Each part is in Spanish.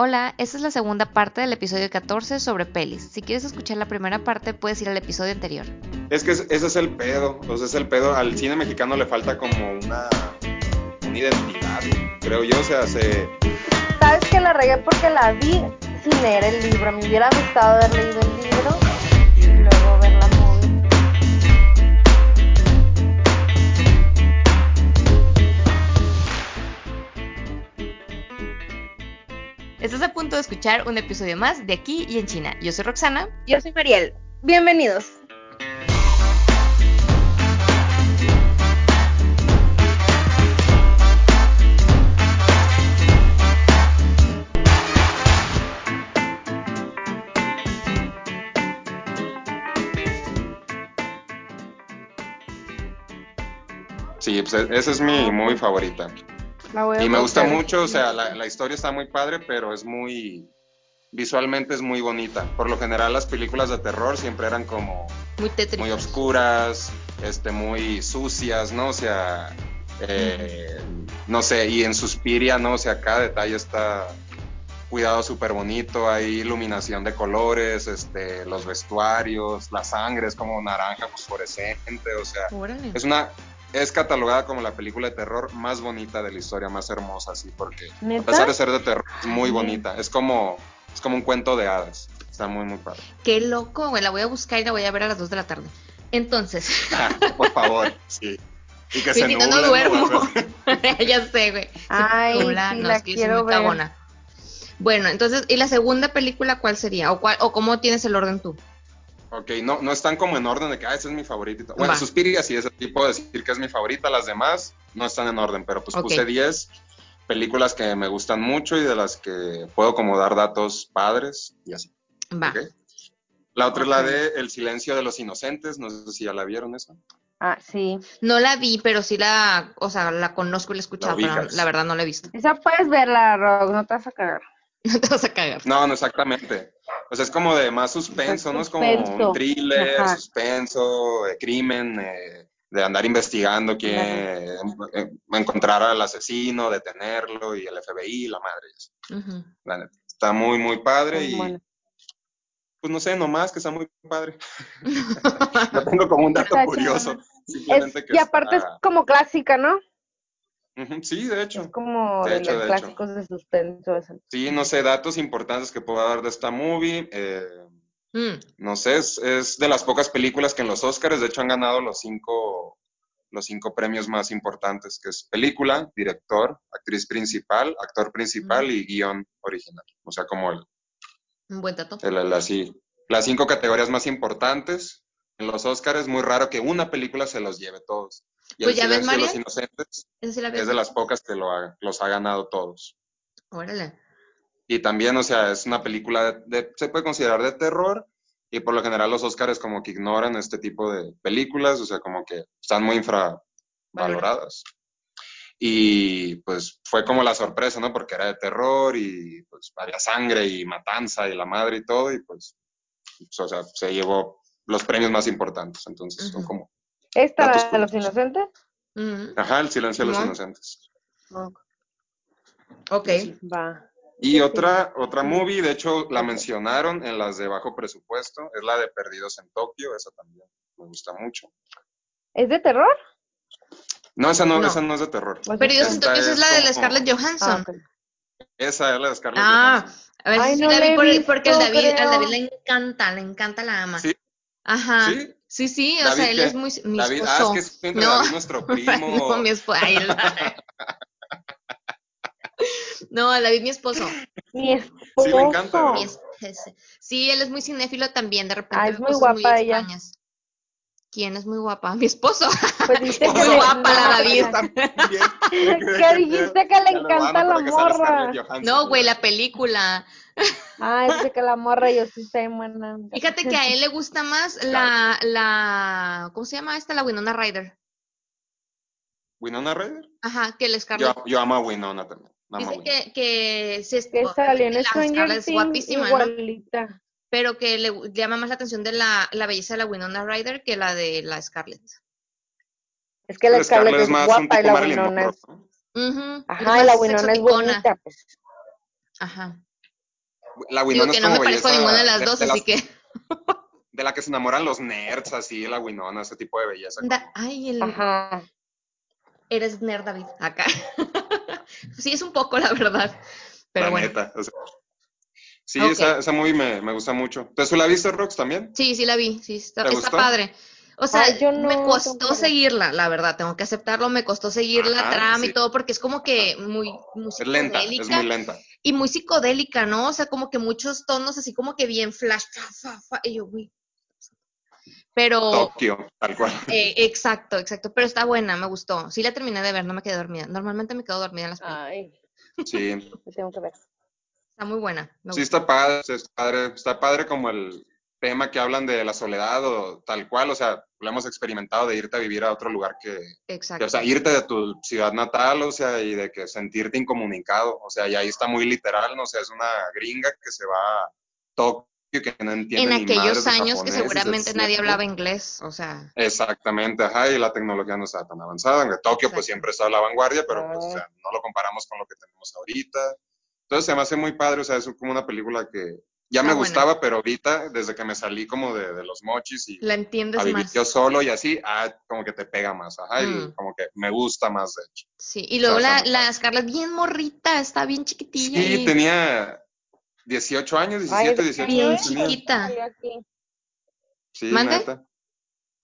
Hola, esta es la segunda parte del episodio 14 sobre pelis. Si quieres escuchar la primera parte, puedes ir al episodio anterior. Es que ese es el pedo, o sea, es el pedo. Al cine mexicano le falta como una, una identidad, creo yo, o sea, se... ¿Sabes que la regué porque la vi sin leer el libro? Me hubiera gustado haber leído el libro de escuchar un episodio más de Aquí y en China. Yo soy Roxana. Yo soy Mariel. Bienvenidos. Sí, pues e- esa es mi muy favorita. La voy a Y me gusta mucho, o sea, la, la historia está muy padre, pero es muy... Visualmente es muy bonita. Por lo general las películas de terror siempre eran como Muy tétrico. muy oscuras, este, muy sucias, ¿no? O sea, eh, no sé, y en Suspiria, ¿no? O sea, cada detalle está cuidado súper bonito, hay iluminación de colores, este, los vestuarios, la sangre es como naranja fosforescente, o sea, Órale. es una, es catalogada como la película de terror más bonita de la historia, más hermosa, así, porque a pesar de ser de terror, es muy bonita, es como, es como un cuento de hadas, está muy, muy padre. Qué loco, güey. La voy a buscar y la voy a ver a las 2 de la tarde. Entonces, Por favor, sí. Y que Sí, se si no, duermo. ya sé, güey. Ay, nubla, sí, no, la es que quiero ver. Bueno, entonces, ¿y la segunda película cuál sería? ¿O, cuál, o cómo tienes el orden tú? Ok, no, no están como en orden de que, ah, esa es mi favorita. Bueno, Va. Suspiria sí, ese tipo de decir que es mi favorita, las demás no están en orden, pero pues puse 10 películas que me gustan mucho y de las que puedo como dar datos padres y así. Va. La otra es la de El silencio de los inocentes, no sé si ya la vieron esa. Ah, sí. No la vi, pero sí la, o sea, la conozco y la he escuchado, La pero la verdad no la he visto. Esa puedes verla, Rock, no te vas a cagar. No te vas a cagar. No, no exactamente. O sea, es como de más suspenso, ¿no? Es como un thriller, Ajá. suspenso, de crimen, eh, de andar investigando quién, eh, encontrar al asesino, detenerlo y el FBI, la madre. y. La neta. Está muy, muy padre y Bueno. pues no sé, nomás que está muy padre. No tengo como un dato curioso. Es- que y aparte es como clásica, ¿no? Sí, de hecho. Es como De de, hecho, los de hecho. clásicos de suspenso. eso. Sí, no sé, datos importantes que puedo dar de esta movie. eh, Mm, No sé, es, es de las pocas películas que en los Oscars, de hecho, han ganado los cinco, los cinco premios más importantes, que es película, director, actriz principal, actor principal y guion original. O sea, como el, un buen dato. el- el así, las cinco categorías más importantes. En los Oscars es muy raro que una película se los lleve todos. Y Pues El ya ves, de los inocentes sí la es de las pocas que lo ha- los ha ganado todos. Órale. Y también, o sea, es una película, de, de- se puede considerar de terror, y por lo general los Oscars como que ignoran este tipo de películas, o sea, como que están muy infravaloradas. Y pues fue como la sorpresa, ¿no? Porque era de terror y pues había sangre y matanza y la madre y todo, y pues, pues, o sea, se llevó los premios más importantes, entonces son Ujú. como, ¿Esta, Datos de los inocentes? Mm, Ah. ajá, el silencio de los inocentes. No. ok. Va. Y Sí, otra, otra movie, de hecho, la mencionaron en las de bajo presupuesto, es la de Perdidos en Tokio, esa también me gusta mucho. ¿Es de terror? No, esa no, No. esa no es de terror. Pues Perdidos en Tokio esa es es la de la Scarlett Ah, Johansson. ok. Esa es la de Scarlett Ah, Johansson. a ver Ay, si no la vi he por- visto, porque al David, al. David le encanta, le encanta, la ama. ¿Sí? Ajá. ¿Sí? Sí, sí, o David, sea, él ¿qué? es muy mi David, ah, esposo. es que es entre No. David, nuestro primo. no, mi esposo. Ay, no, David, mi esposo. Mi esposo. Sí, le encanta. Sí, él es muy cinéfilo también, de repente Ah, es muy guapa ella. extrañas. ¿Quién es muy guapa? Mi esposo. Pues dice que Muy le, guapa la David. ¿Qué dijiste que le encanta la morra? No, güey, la película. Ah, dice que la morra yo sí sé, buena. Fíjate que a él le gusta más la, la, ¿cómo se llama esta? La Winona Ryder. ¿Winona Ryder? Ajá, que el Scarlett. Yo, yo amo a Winona también. Dice que, que se Que salió en la Stranger es Things guapísima, ¿no? Pero que le llama más la atención de la, la belleza de la Winona Ryder que la de la Scarlett. Es que la Scarlett es más guapa y la Marilyn Winona Monroe, es... ¿no? Ujú, Ajá, más y la Winona es bonita, pues. Ajá. La Digo Winona que es no me como parezco a ninguna de las dos, de, así las- que. de la que se enamoran los nerds, así, la Winona, ese tipo de belleza. Da- Ay, el... Ajá. eres nerd, David, acá. sí, es un poco, la verdad. Pero la bueno. neta. o sea. Sí, esa, esa movie me, me gusta mucho. ¿Entonces tú la viste, Rox, también? Sí, sí la vi, sí, está, ¿Te está gustó? padre. O sea, Ay, yo no, me costó seguirla, la verdad, tengo que aceptarlo, me costó seguir la trama y todo, porque es como que muy, muy Es lenta, es psicodélica muy lenta. y muy psicodélica, ¿no? O sea, como que muchos tonos así como que bien flash, fa, fa, fa, y yo, uy. Pero, Tokio, tal cual. eh, exacto, exacto, pero está buena, me gustó. Sí la terminé de ver, no me quedé dormida. Normalmente me quedo dormida en las películas. Ay, Sí, me tengo que ver. Está muy buena. sí está padre, está padre, está padre como el tema que hablan de la soledad o tal cual, o sea, lo hemos experimentado de irte a vivir a otro lugar que, que, Exacto. o sea, irte de tu ciudad natal, o sea, y de que sentirte incomunicado, o sea, y ahí está muy literal, no sé, es una gringa que se va a Tokio que no entiende en aquellos años que japonés seguramente nadie hablaba inglés, o sea, Exactamente, ajá, y la tecnología no está tan avanzada. En Tokio Exacto. pues siempre está a la vanguardia, pero pues, o sea, no lo comparamos con lo que tenemos ahorita. Entonces se me hace muy padre, o sea, es como una película que ya me gustaba, pero ahorita, desde que me salí como de, de los mochis y la entiendes a vivir más. yo solo y así, ah, como que te pega más, ajá, y Mm. como que me gusta más, de hecho. Sí, y luego la, la. Scarlett bien morrita, está bien chiquitilla. Sí, y tenía 18 años, 17, Ay, 18 bien años tenía. chiquita. Sí, ¿Mande? neta.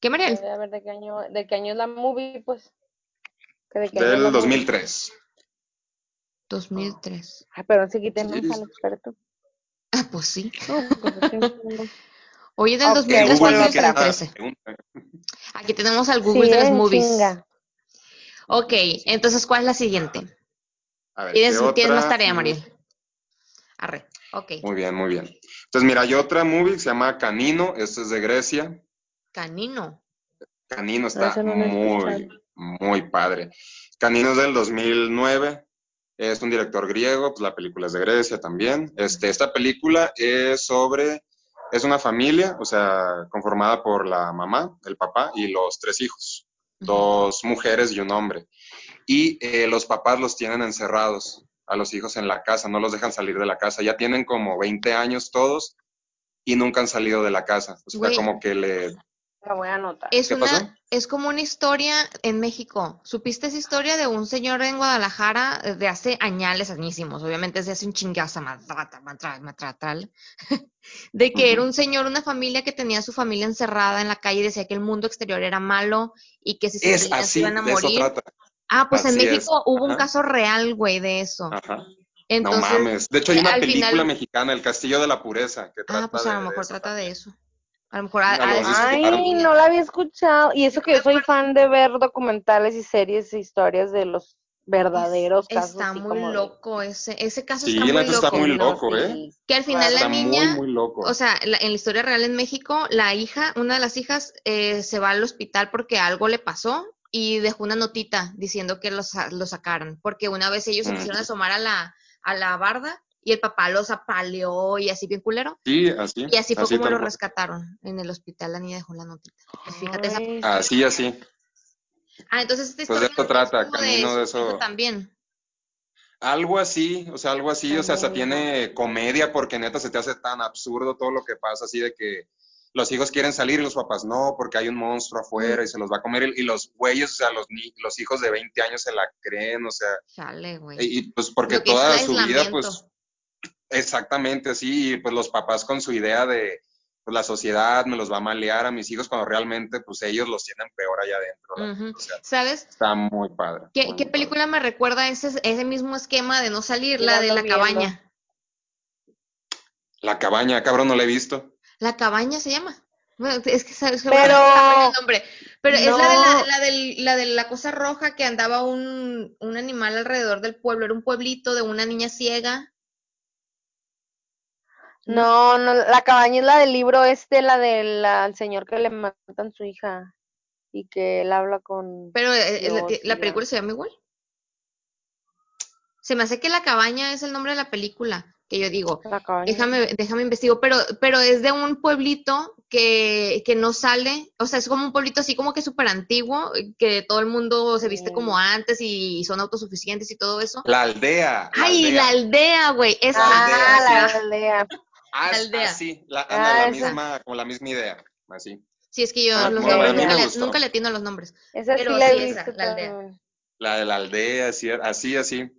¿Qué, Mariel? Voy a ver de qué año, de qué año es la movie, pues. De qué año Del movie. 2003. 2003. Ay, pero sí quitemos al experto. Ah, pues sí. No, pues es un- Oye, del Ok, 2003 ¿cuál fue el otra? 2013. Pregunta. Aquí tenemos al Google Sí, de las movies. chinga. Ok, entonces, ¿cuál es la siguiente? A ver, ¿Tienes, ¿qué tienes más tarea, Mm, Mariel? Arre, ok. Muy bien, muy bien. Entonces, mira, hay otra movie que se llama Canino, esto es de Grecia. Canino. Canino está no muy, muy padre. Canino es del 2009, es un director griego, pues la película es de Grecia también. Este, esta película es sobre, es una familia, o sea, conformada por la mamá, el papá y los tres hijos, dos mujeres y un hombre. Y eh, los papás los tienen encerrados a los hijos en la casa, no los dejan salir de la casa. Ya tienen como 20 años todos y nunca han salido de la casa. O sea, como que le... La voy a anotar. Es ¿Qué una, pasó? es como una historia en México. ¿Supiste esa historia de un señor en Guadalajara eh, de hace añales, añísimos? Obviamente es de hace un chingazo, matrata, matra- matratral. De que era un señor, una familia que tenía a su familia encerrada en la calle y decía que el mundo exterior era malo y que si se Es salían se así, iban a de eso morir. trata. Ah, pues en es. México hubo un caso real, güey, de eso. Ajá. Entonces, no mames. De hecho, hay una al película final- mexicana, El Castillo de la Pureza, que trata ah, pues a de- lo de mejor eso trata de eso. A lo mejor Disculparon. Ay, no la había escuchado. Y eso que yo soy fan de ver documentales y series e historias de los verdaderos Es- casos. Está así muy como loco ese, ese caso Sí, está muy neta está loco. muy no, loco, ¿eh? sí. Que al final Está la niña, muy, muy loco. o sea, la- en la historia real en México, la hija, una de las hijas, eh, se va al hospital porque algo le pasó y dejó una notita diciendo que lo, sa- lo sacaran, porque una vez ellos se Mm. quisieron asomar a la, a la barda y el papá los apaleó y así bien culero. sí, así. Y así fue como lo rescataron en el hospital, la niña dejó la notita. Pues fíjate esa... Así, así. Ah, entonces esta Pues de historia eso trata, es como Camino de eso. también. Algo así, o sea, algo así, o sea, hasta También, tiene comedia porque neta se te hace tan absurdo todo lo que pasa, así de que los hijos quieren salir y los papás no, porque hay un monstruo afuera y se los va a comer y, los güeyes, o sea, los, ni- los hijos de 20 años se la creen, o sea, Chale, güey. y, pues porque toda su vida, pues, exactamente así, y pues los papás con su idea de, pues la sociedad me los va a malear a mis hijos cuando realmente, pues ellos los tienen peor allá adentro, o sea, ¿Sabes? está muy padre. ¿Qué, muy, qué muy película me recuerda ese, ese mismo esquema de no salir? Sí, La de la viendo. cabaña. La cabaña, cabrón, no la he visto. La cabaña se llama. Bueno, es que sabes Pero- el nombre. Pero es la de la, No. la, del- la de la cosa roja que andaba un, un animal alrededor del pueblo. Era un pueblito de una niña ciega. No, no, la cabaña es la del libro este, la del señor que le matan su hija y que él habla con... Pero eh, la, Dios, la ya. película se llama igual. Se me hace que la cabaña es el nombre de la película. Que yo digo, La cabaña. déjame, déjame investigo. Pero, pero es de un pueblito que, que no sale, o sea, es como un pueblito así como que súper antiguo, que todo el mundo se viste como antes y son autosuficientes y todo eso. La aldea. la Ay, aldea. la aldea, güey, esa. Ah, aldea, la aldea. Ah, aldea. ah, sí, la, Ah, anda, la esa. misma, como la misma idea, así. Sí, es que yo Ah, los nombres nunca le, nunca le atiendo a los nombres. Esa Pero sí la sí, he esa, la aldea. La de la aldea, así, así, así.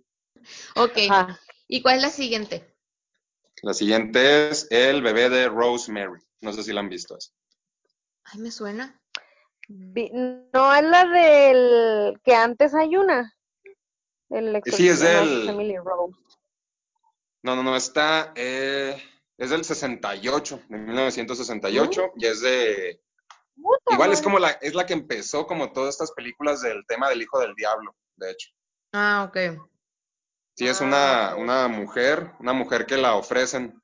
Ok, Ajá. ¿y cuál es la siguiente? La siguiente es El bebé de Rosemary. No sé si la han visto. esa. Ay, me suena. Vi- No es la del que antes hay una. El Sí, es del- Emily Rose. No, no, no, está. eh, es del 68, de 1968, y es de. Puta Igual es como la, es la que empezó como todas estas películas del tema del hijo del diablo, de hecho. Ah, ok. Sí, es Ah, una, una mujer, una mujer que la ofrecen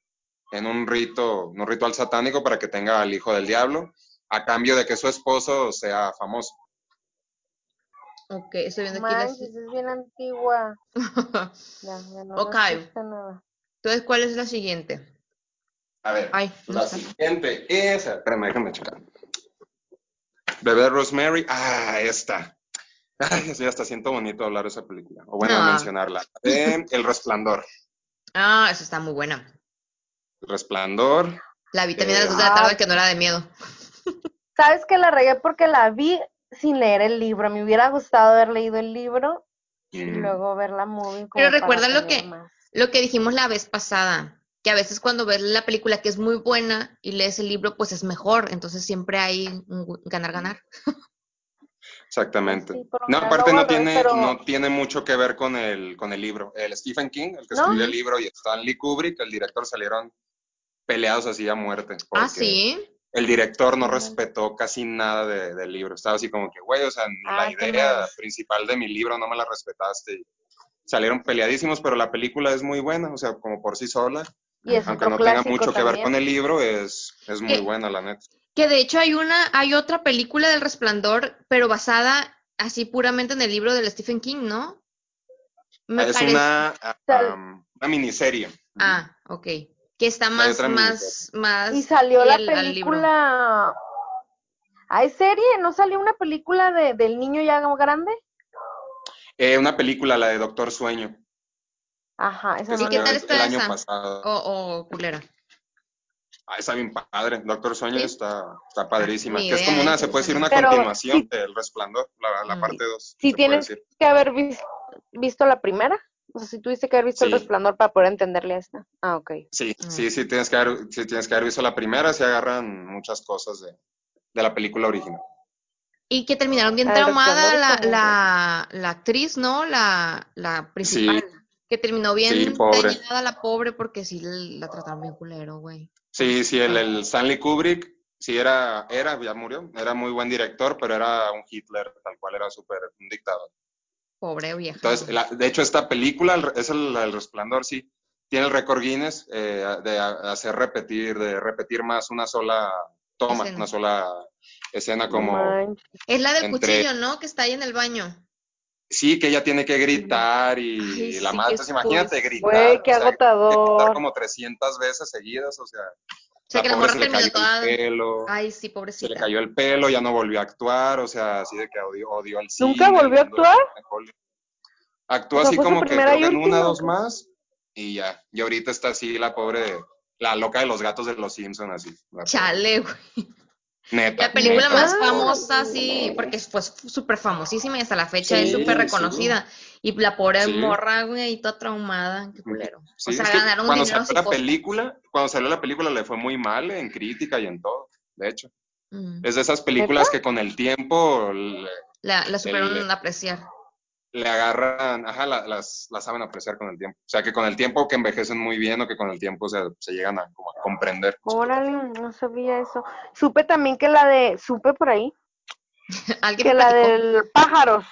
en un rito, un ritual satánico para que tenga al hijo del diablo, a cambio de que su esposo sea famoso. Ok, estoy viendo aquí la Manches, es bien antigua. Ya, ya no Ok. nada. Entonces, ¿cuál es la siguiente? A ver, Ay, no la está. siguiente es. Espérame, déjame checar. Bebé Rosemary. Ah, esta. Ay, sí, hasta siento bonito hablar de esa película. O bueno, Ah. mencionarla. Eh, El Resplandor. Ah, esa está muy buena. El Resplandor. La vi también a las Eh, 2 de la ah. tarde que no era de miedo. ¿Sabes que la regué porque la vi sin leer el libro? Me hubiera gustado haber leído el libro y mm, luego ver la movie. Pero recuerda lo que- más. Lo que dijimos la vez pasada, que a veces cuando ves la película que es muy buena y lees el libro, pues es mejor. Entonces siempre hay un ganar-ganar. Exactamente. Sí, No, aparte no tiene, pero- no tiene mucho que ver con el, con el libro. El Stephen King, el que ¿No? escribió el libro, y Stanley Kubrick, el director, salieron peleados así a muerte. Ah, sí. El director no respetó casi nada de- del libro. Estaba así como que, güey, o sea, Ah, la qué idea principal de mi libro no me la respetaste. Salieron peleadísimos, pero la película es muy buena, o sea, como por sí sola. Y es Aunque otro no tenga mucho que ver con el libro, es, es muy buena, la neta. Que de hecho hay una, hay otra película del Resplandor, pero basada así puramente en el libro del Stephen King, ¿no? Me es parece. una, Sal- um, una miniserie. Ah, ok. Que está más, más, más. Y salió la película. ¿Hay serie? ¿No salió una película de, del niño ya grande? Eh, una película, la de Doctor Sueño, Ajá, esa que ¿Y no qué la tal salió el está año esa? pasado. O, o culera. Ah, está bien padre. Doctor Sueño ¿Sí? está, está padrísima. Que es como una, se puede decir una Pero continuación sí- del Resplandor, la, la Mm. parte 2. Sí tienes que haber vis- visto la primera. O sea, si tuviste que haber visto el Sí. resplandor para poder entenderle a esta. Ah, ok. Sí, Mm. sí, sí tienes que haber, sí tienes que haber visto la primera, se agarran muchas cosas de, de la película original. Y que terminaron bien el traumada la, está la, la actriz, ¿no? La, la principal. Que terminó bien Sí, pobre. la pobre porque sí la trataron bien culero, güey. Sí, sí, el, el Stanley Kubrick, sí era, era, ya murió, era muy buen director, pero era un Hitler, tal cual, era súper un dictador. Pobre vieja. Entonces, la- de hecho, esta película, el- es el, el Resplandor, sí, tiene el récord Guinness eh, de hacer repetir, de repetir más una sola toma, Escena. una sola escena como... es la del entre- cuchillo, ¿no? Que está ahí en el baño. Sí, que ella tiene que gritar y Ay, la sí, madre, qué entonces imagínate expulso. gritar. Güey, qué o sea, gritar como 300 veces seguidas, o sea, O sea, que la morra se le terminó cayó toda. el pelo, Ay, sí, se le pobrecita. cayó el pelo, ya no volvió a actuar, o sea, así de que odió, odió el cine. ¿Nunca volvió a actuar? Actuó O sea, así como que creo y que en una, dos más, y ya. Y ahorita está así la pobre, la loca de los gatos de los Simpsons, así. Chale, güey. Neta. La película neta, más famosa, sí, porque fue súper famosísima y hasta la fecha es súper sí. reconocida. Y la pobre Sí. morra, güey, toda traumada, qué culero. Sí, o sea, es que ganaron cuando dinero salió la película, cuando salió la película le fue muy mal en crítica y en todo, de hecho. Mm. Es de esas películas que con el tiempo le, La, la supieron El- apreciar. Le agarran, ajá, la- las, las saben apreciar con el tiempo. O sea, que con el tiempo que envejecen muy bien o que con el tiempo se, se llegan a, como a comprender. Órale, no sabía eso. Supe también que la de, supe por ahí, Alguien que la platicó. del pájaros,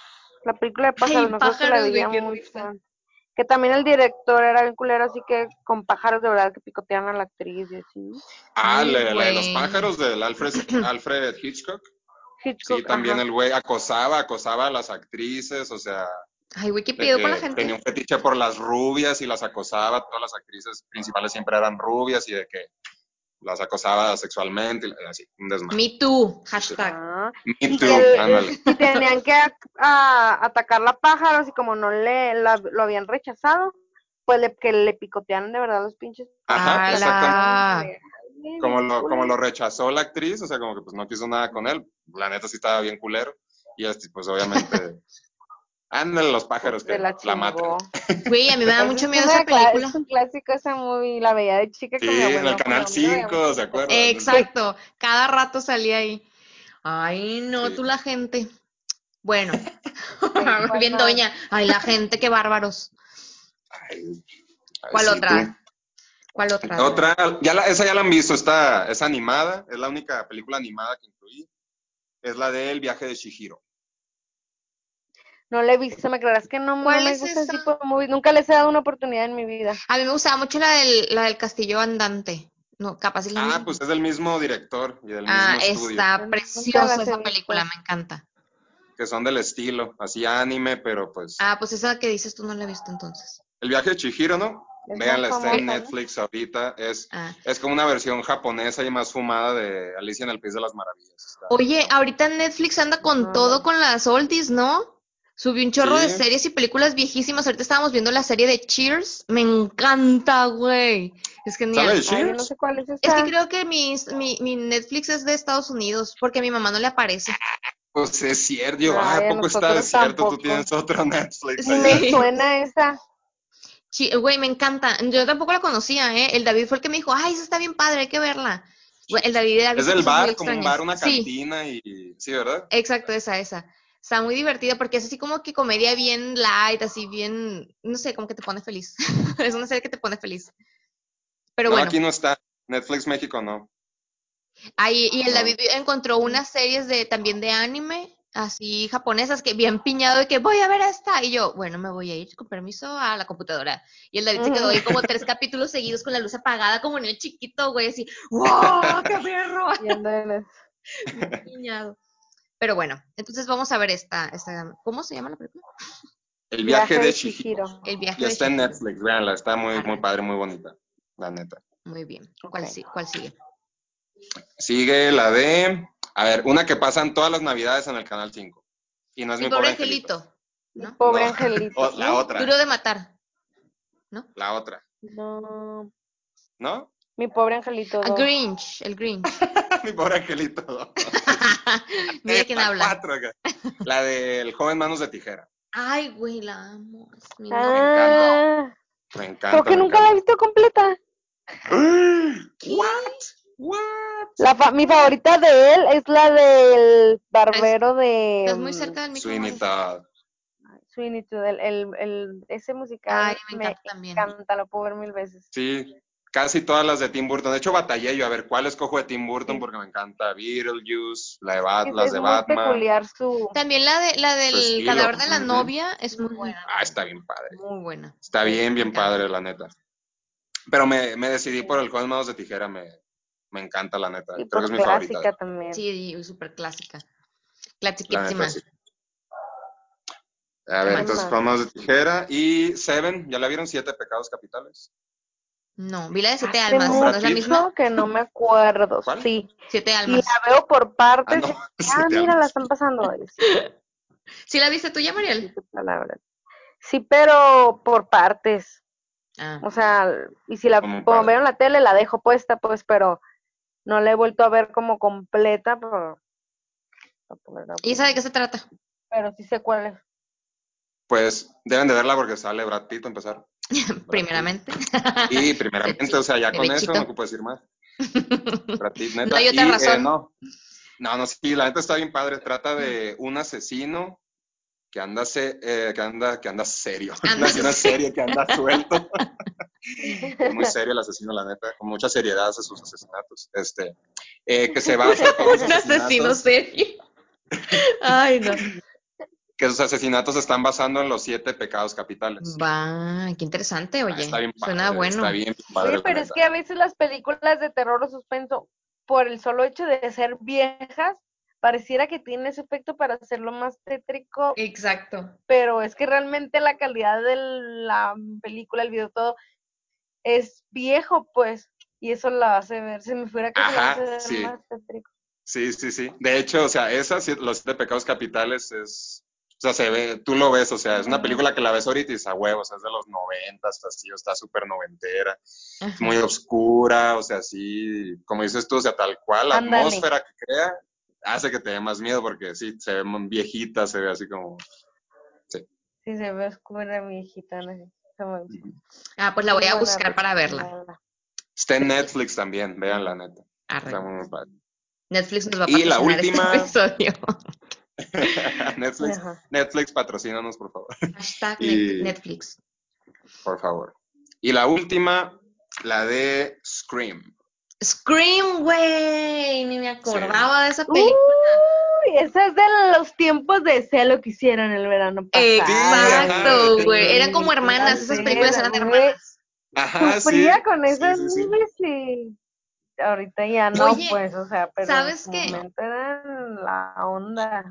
la película de pájaros, Ay, la pájaros, veía güey, qué mucho. risa. Que también el director era bien culero, así que con pájaros de verdad que picotean a la actriz y así. Ah, Ay, la, la de los pájaros del Alfred, Alfred Hitchcock. Hitchcock, Sí, también ajá. el güey acosaba, acosaba a las actrices, o sea, Ay, güey, ¿qué con la gente? tenía un fetiche por las rubias y las acosaba, todas las actrices principales siempre eran rubias y de que las acosaba sexualmente, y así, un desmadre. Me too, hashtag. Ah, Me too, ándale. y tenían que a- a- atacar la pájaros y como no le la- lo habían rechazado, pues le, que le picotearon de verdad los pinches. Ajá, exactamente. Ay, Como lo, culo. como lo rechazó la actriz, o sea, como que pues no quiso nada con él. La neta sí estaba bien culero. Y este, pues obviamente, ándale los pájaros que Se la la, matan. Güey, a mí me da mucho es miedo una esa película. Es un clásico esa movie, la veía de chica Sí, en el Canal pero a mí me da 5, mucho ¿se acuerdan? Exacto, cada rato salía ahí. Ay, no, Sí. tú la gente. Bueno, ¿cuál bien doña. Ay, la gente, qué bárbaros. Ay, ay, ¿Cuál sí, otra? ¿Cuál otra? Otra, ya la, esa ya la han visto, está, es animada, es la única película animada que incluí. Es la de El viaje de Shihiro. No la he visto, me creerás que no, no ¿Cuál me es gusta ese tipo de movies. Nunca les he dado una oportunidad en mi vida. A mí me gustaba mucho la del, la del castillo andante. No, capaz es la Ah, misma. pues es del mismo director y del Ah, mismo estudio, está preciosa esa película, me encanta. que son del estilo, así anime, pero pues... Ah, pues esa que dices tú no la he visto entonces. El viaje de Chihiro, ¿no? Véanla, está en. Netflix ahorita. Es, Ah. es como una versión japonesa y más fumada de Alicia en el País de las Maravillas. Está- Oye, ahorita Netflix anda con todo con las oldies, ¿no? Subió un chorro de series y películas viejísimas. Ahorita estábamos viendo la serie de Cheers. Me encanta, güey. Es genial. ¿Sale de Ay, yo no Cheers? sé cuál es esa. Es que creo que mi, mi, mi Netflix es de Estados Unidos, porque a mi mamá no le aparece. Pues es cierto. Ah, Ay, ¿a a poco está de cierto? Tú tienes otro Netflix. Sí. Me suena esa. Güey, me encanta. Yo tampoco la conocía, ¿eh? El David fue el que me dijo, ay, esa está bien padre, hay que verla. El David ha Es del bar, como un bar, una Sí, cantina y... Sí, ¿verdad? exacto, esa, esa. Está muy divertida porque es así como que comedia bien light, así bien, no sé, como que te pone feliz. es una serie que te pone feliz. Pero no, bueno, aquí no está. Netflix México no. ahí, y el no. David encontró unas series de también de anime, así japonesas, que bien piñado de que voy a ver esta. Y yo, bueno, me voy a ir con permiso a la computadora. Y el David se quedó ahí como tres capítulos seguidos con la luz apagada, como en el chiquito, güey, así, ¡wow! ¡Qué perro! Bien piñado. Pero bueno, entonces vamos a ver esta, esta ¿cómo se llama la película? El viaje, de Chihiro. El viaje Ya de está en. Netflix, véanla. Está muy, muy padre, muy bonita. La neta. Muy bien. ¿Cuál, si- cuál sigue? Sigue la de... A ver, una que pasan todas las navidades en el Canal 5. Y no es Mi mi, pobre angelito. ¿No? Pobre No. angelito. O- la ¿no? otra. Duro de matar. La otra. No. ¿No? Mi pobre angelito. Grinch, el Grinch. mi pobre angelito. Mira quién habla. cuatro. La del joven manos de tijera. Ay, güey, la amo. Es mi Ah, Me encanta. creo que me nunca la he encanta. visto completa. What? What? La fa- mi favorita de él es la del barbero de Estás muy mm, cerca del Sweeney micrófono. Todd. Sweeney Todd, el, el, el- ese musical Ay, me encanta también. encanta, lo puedo ver mil veces. Sí, casi todas las de Tim Burton. De hecho, batallé yo a ver cuál escojo de Tim Burton Sí. porque me encanta Beetlejuice, la de Bat, las es de muy Batman. peculiar su También la de la del cadáver de la novia es muy buena. Ah, está bien padre. Muy buena. Está bien, Me bien padre, la neta. Pero me, me decidí por el joven manos de tijera. Me, me encanta, la neta. y Creo por que es mi clásica favorita. también. Sí, súper clásica. La Clasiquísima. sí. A ver, entonces manos de tijera. Y Seven, ¿ya la vieron? Siete pecados capitales. No, vi la de siete Hace almas. ¿No es la misma? que no me acuerdo, ¿Cuál? sí. Siete Y almas. la veo por partes. Ah, no, Ah, mira, la están pasando. Ay, sí, ¿Sí la viste tú ya, Mariel? Sí, pero por partes. Ah. O sea, y si la Como en la tele, la dejo puesta, pues, pero no la he vuelto a ver como completa. Poder ¿Y esa de qué se trata? Pero sí sé cuál es. Pues deben de verla porque sale Brad Pitt a empezar. Primeramente. Y primeramente, o sea, ya con eso no ocupo decir más. Brad Pitt, neta. No hay otra Y, eh, no. no, no, sí, la neta está bien padre. Trata de un asesino que anda, se- eh, que anda, que anda serio. Anda serio que anda suelto. es muy serio el asesino, la neta. Con mucha seriedad hace sus asesinatos. Este, eh, que se basa los Un asesino serio. Ay, no. que sus asesinatos se están basando en los siete pecados capitales. Va, qué interesante, Ah, oye. está bien padre, Suena bueno. Está bien padre. La pero es neta. que a veces las películas de terror o suspenso, por el solo hecho de ser viejas, pareciera que tiene ese efecto para hacerlo más tétrico, Exacto. pero es que realmente la calidad de la película, el video, todo, es viejo, pues. y eso la hace ver, se me fuera que se Ajá, hace ver sí. más tétrico. Sí, sí, sí. De hecho, o sea, esa, sí, los siete pecados capitales es, o sea, se ve, tú lo ves, o sea, es una película que la ves ahorita y es a huevo, o sea, es de los noventas, así, está súper noventera, es Ajá. muy oscura, o sea, así, como dices tú, o sea, tal cual, la atmósfera que crea hace que te dé más miedo porque sí, se ve viejita, se ve así como... Sí, se ve oscura viejita, no Ah, pues la voy a buscar para verla. Está en Netflix también, vean la neta. Arre. Está muy, muy padre. Netflix nos va a Y la patrocinar última- este episodio. Netflix, Ajá. Netflix, patrocínanos, por favor. Hashtag Y- Netflix. Por favor. Y la última, la de Scream. Scream, güey. Ni me acordaba de esa película. Uy, esa es de los tiempos de sé lo que hicieron el verano pasado. Exacto, Sí, güey. ajá. Eran como hermanas. Sí, Esas películas eran de hermanas. Ajá, Sufría sí. con Sí, esas sí, sí. movies y ahorita ya no, Oye, pues, o sea, pero ¿sabes en qué? momento eran la onda.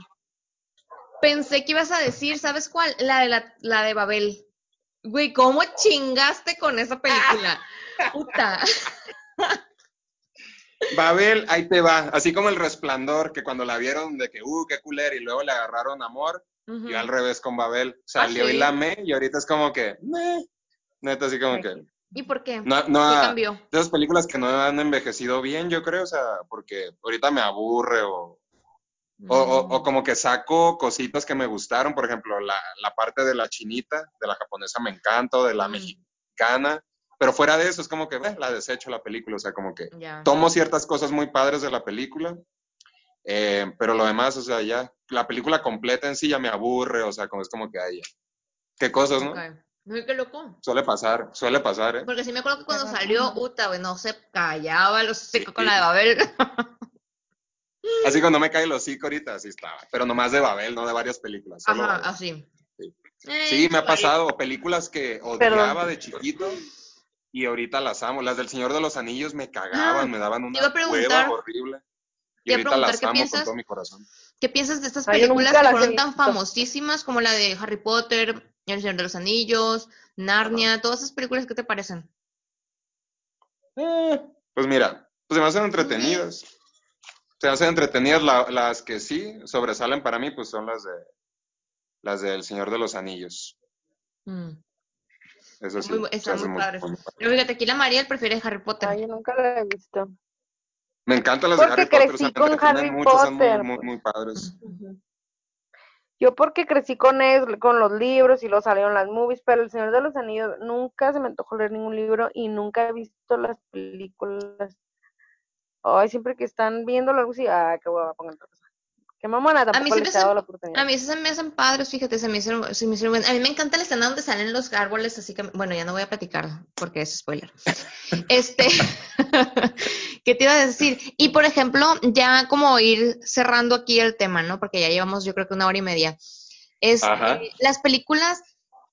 Pensé que ibas a decir, ¿sabes cuál? La de la, la de Babel. Güey, ¿cómo chingaste con esa película? Puta. Babel, ahí te va. Así como el resplandor, que cuando la vieron de que, uh, qué culera, y luego le agarraron amor, Ujú. y al revés con Babel. Salió ¿sí? y la amé, y ahorita es como que, meh. Neta, así como que. ¿Y por qué? No, no, ¿Qué ha- cambió? de esas películas que no han envejecido bien, yo creo, o sea, porque ahorita me aburre o, o, o- Mm. o como que saco cositas que me gustaron, por ejemplo, la, la parte de la chinita, de la japonesa me encanta, o de la mexicana, pero fuera de eso es como que eh, la desecho la película, o sea, como que tomo ciertas cosas muy padres de la película, eh, pero lo demás, o sea, ya, la película completa en sí ya me aburre, o sea, como es como que hay, qué cosas, ¿no? Ok. Ay, qué loco. Suele pasar, suele pasar, ¿eh? Porque sí me acuerdo que cuando salió, puta, güey, no se callaba los hocico Sí. con la de Babel. Así cuando me cae el hocico ahorita, así estaba, pero nomás de Babel, no de varias películas. solo Ajá, Babel. así. Sí. Eh, Sí, me ha pasado películas que odiaba Perdón. de chiquito y ahorita las amo. Las del Señor de los Anillos me cagaban, Ah, me daban una iba a preguntar- hueva horrible. Y ahorita las qué amo piensas. con todo mi corazón. ¿Qué piensas de estas películas que fueron tan famosísimas como la de Harry Potter, El Señor de los Anillos, Narnia, todas esas películas, ¿qué te parecen? Eh, pues mira, pues se me hacen entretenidas. Se me hacen entretenidas la- las que sí sobresalen para mí, pues son las de las del Señor de los Anillos. Mm. Eso sí. Muy hacen muy muy- padres. muy. Pero fíjate, aquí la Mariel prefiere Harry Potter. Ay, yo nunca la he visto. Me encantan las de Porque Harry Potter, crecí con Harry mucho, son muy, Potter, muy, pues. muy padres. Yo porque crecí con él, con los libros y luego salieron las movies, pero El Señor de los Anillos nunca se me antojó leer ningún libro y nunca he visto las películas. Ay, siempre que están viéndolo algo así, ah, qué hueva, pongan Qué mamona, se tampoco me les he hacen- dado la A mí esas se me hacen padres, fíjate, se me hicieron, se me hicieron buenas. A mí me encanta la escena donde salen los árboles, así que, bueno, ya no voy a platicar porque es spoiler. Este, ¿qué te iba a decir? Y por ejemplo, ya como ir cerrando aquí el tema, ¿no? Porque ya llevamos, yo creo que una hora y media. Es Ajá. las películas,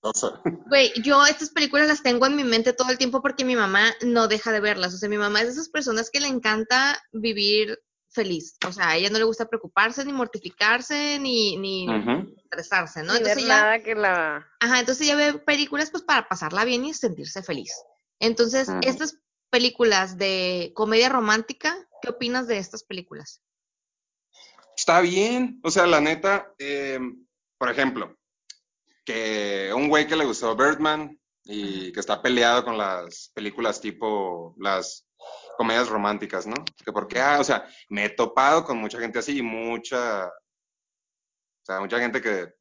güey, yo estas películas las tengo en mi mente todo el tiempo porque mi mamá no deja de verlas. O sea, mi mamá es de esas personas que le encanta vivir feliz. O sea, a ella no le gusta preocuparse, ni mortificarse, ni, ni estresarse, ¿no? Ni ver Entonces ya, nada que la... ajá, entonces ella ve películas pues para pasarla bien y sentirse feliz. Entonces, estas películas de comedia romántica, ¿qué opinas de estas películas? Está bien, o sea, la neta, eh, por ejemplo, que un güey que le gustó Birdman y que está peleado con las películas tipo las comedias románticas, ¿no? Que porque, ah, o sea, me he topado con mucha gente así y mucha, o sea, mucha gente que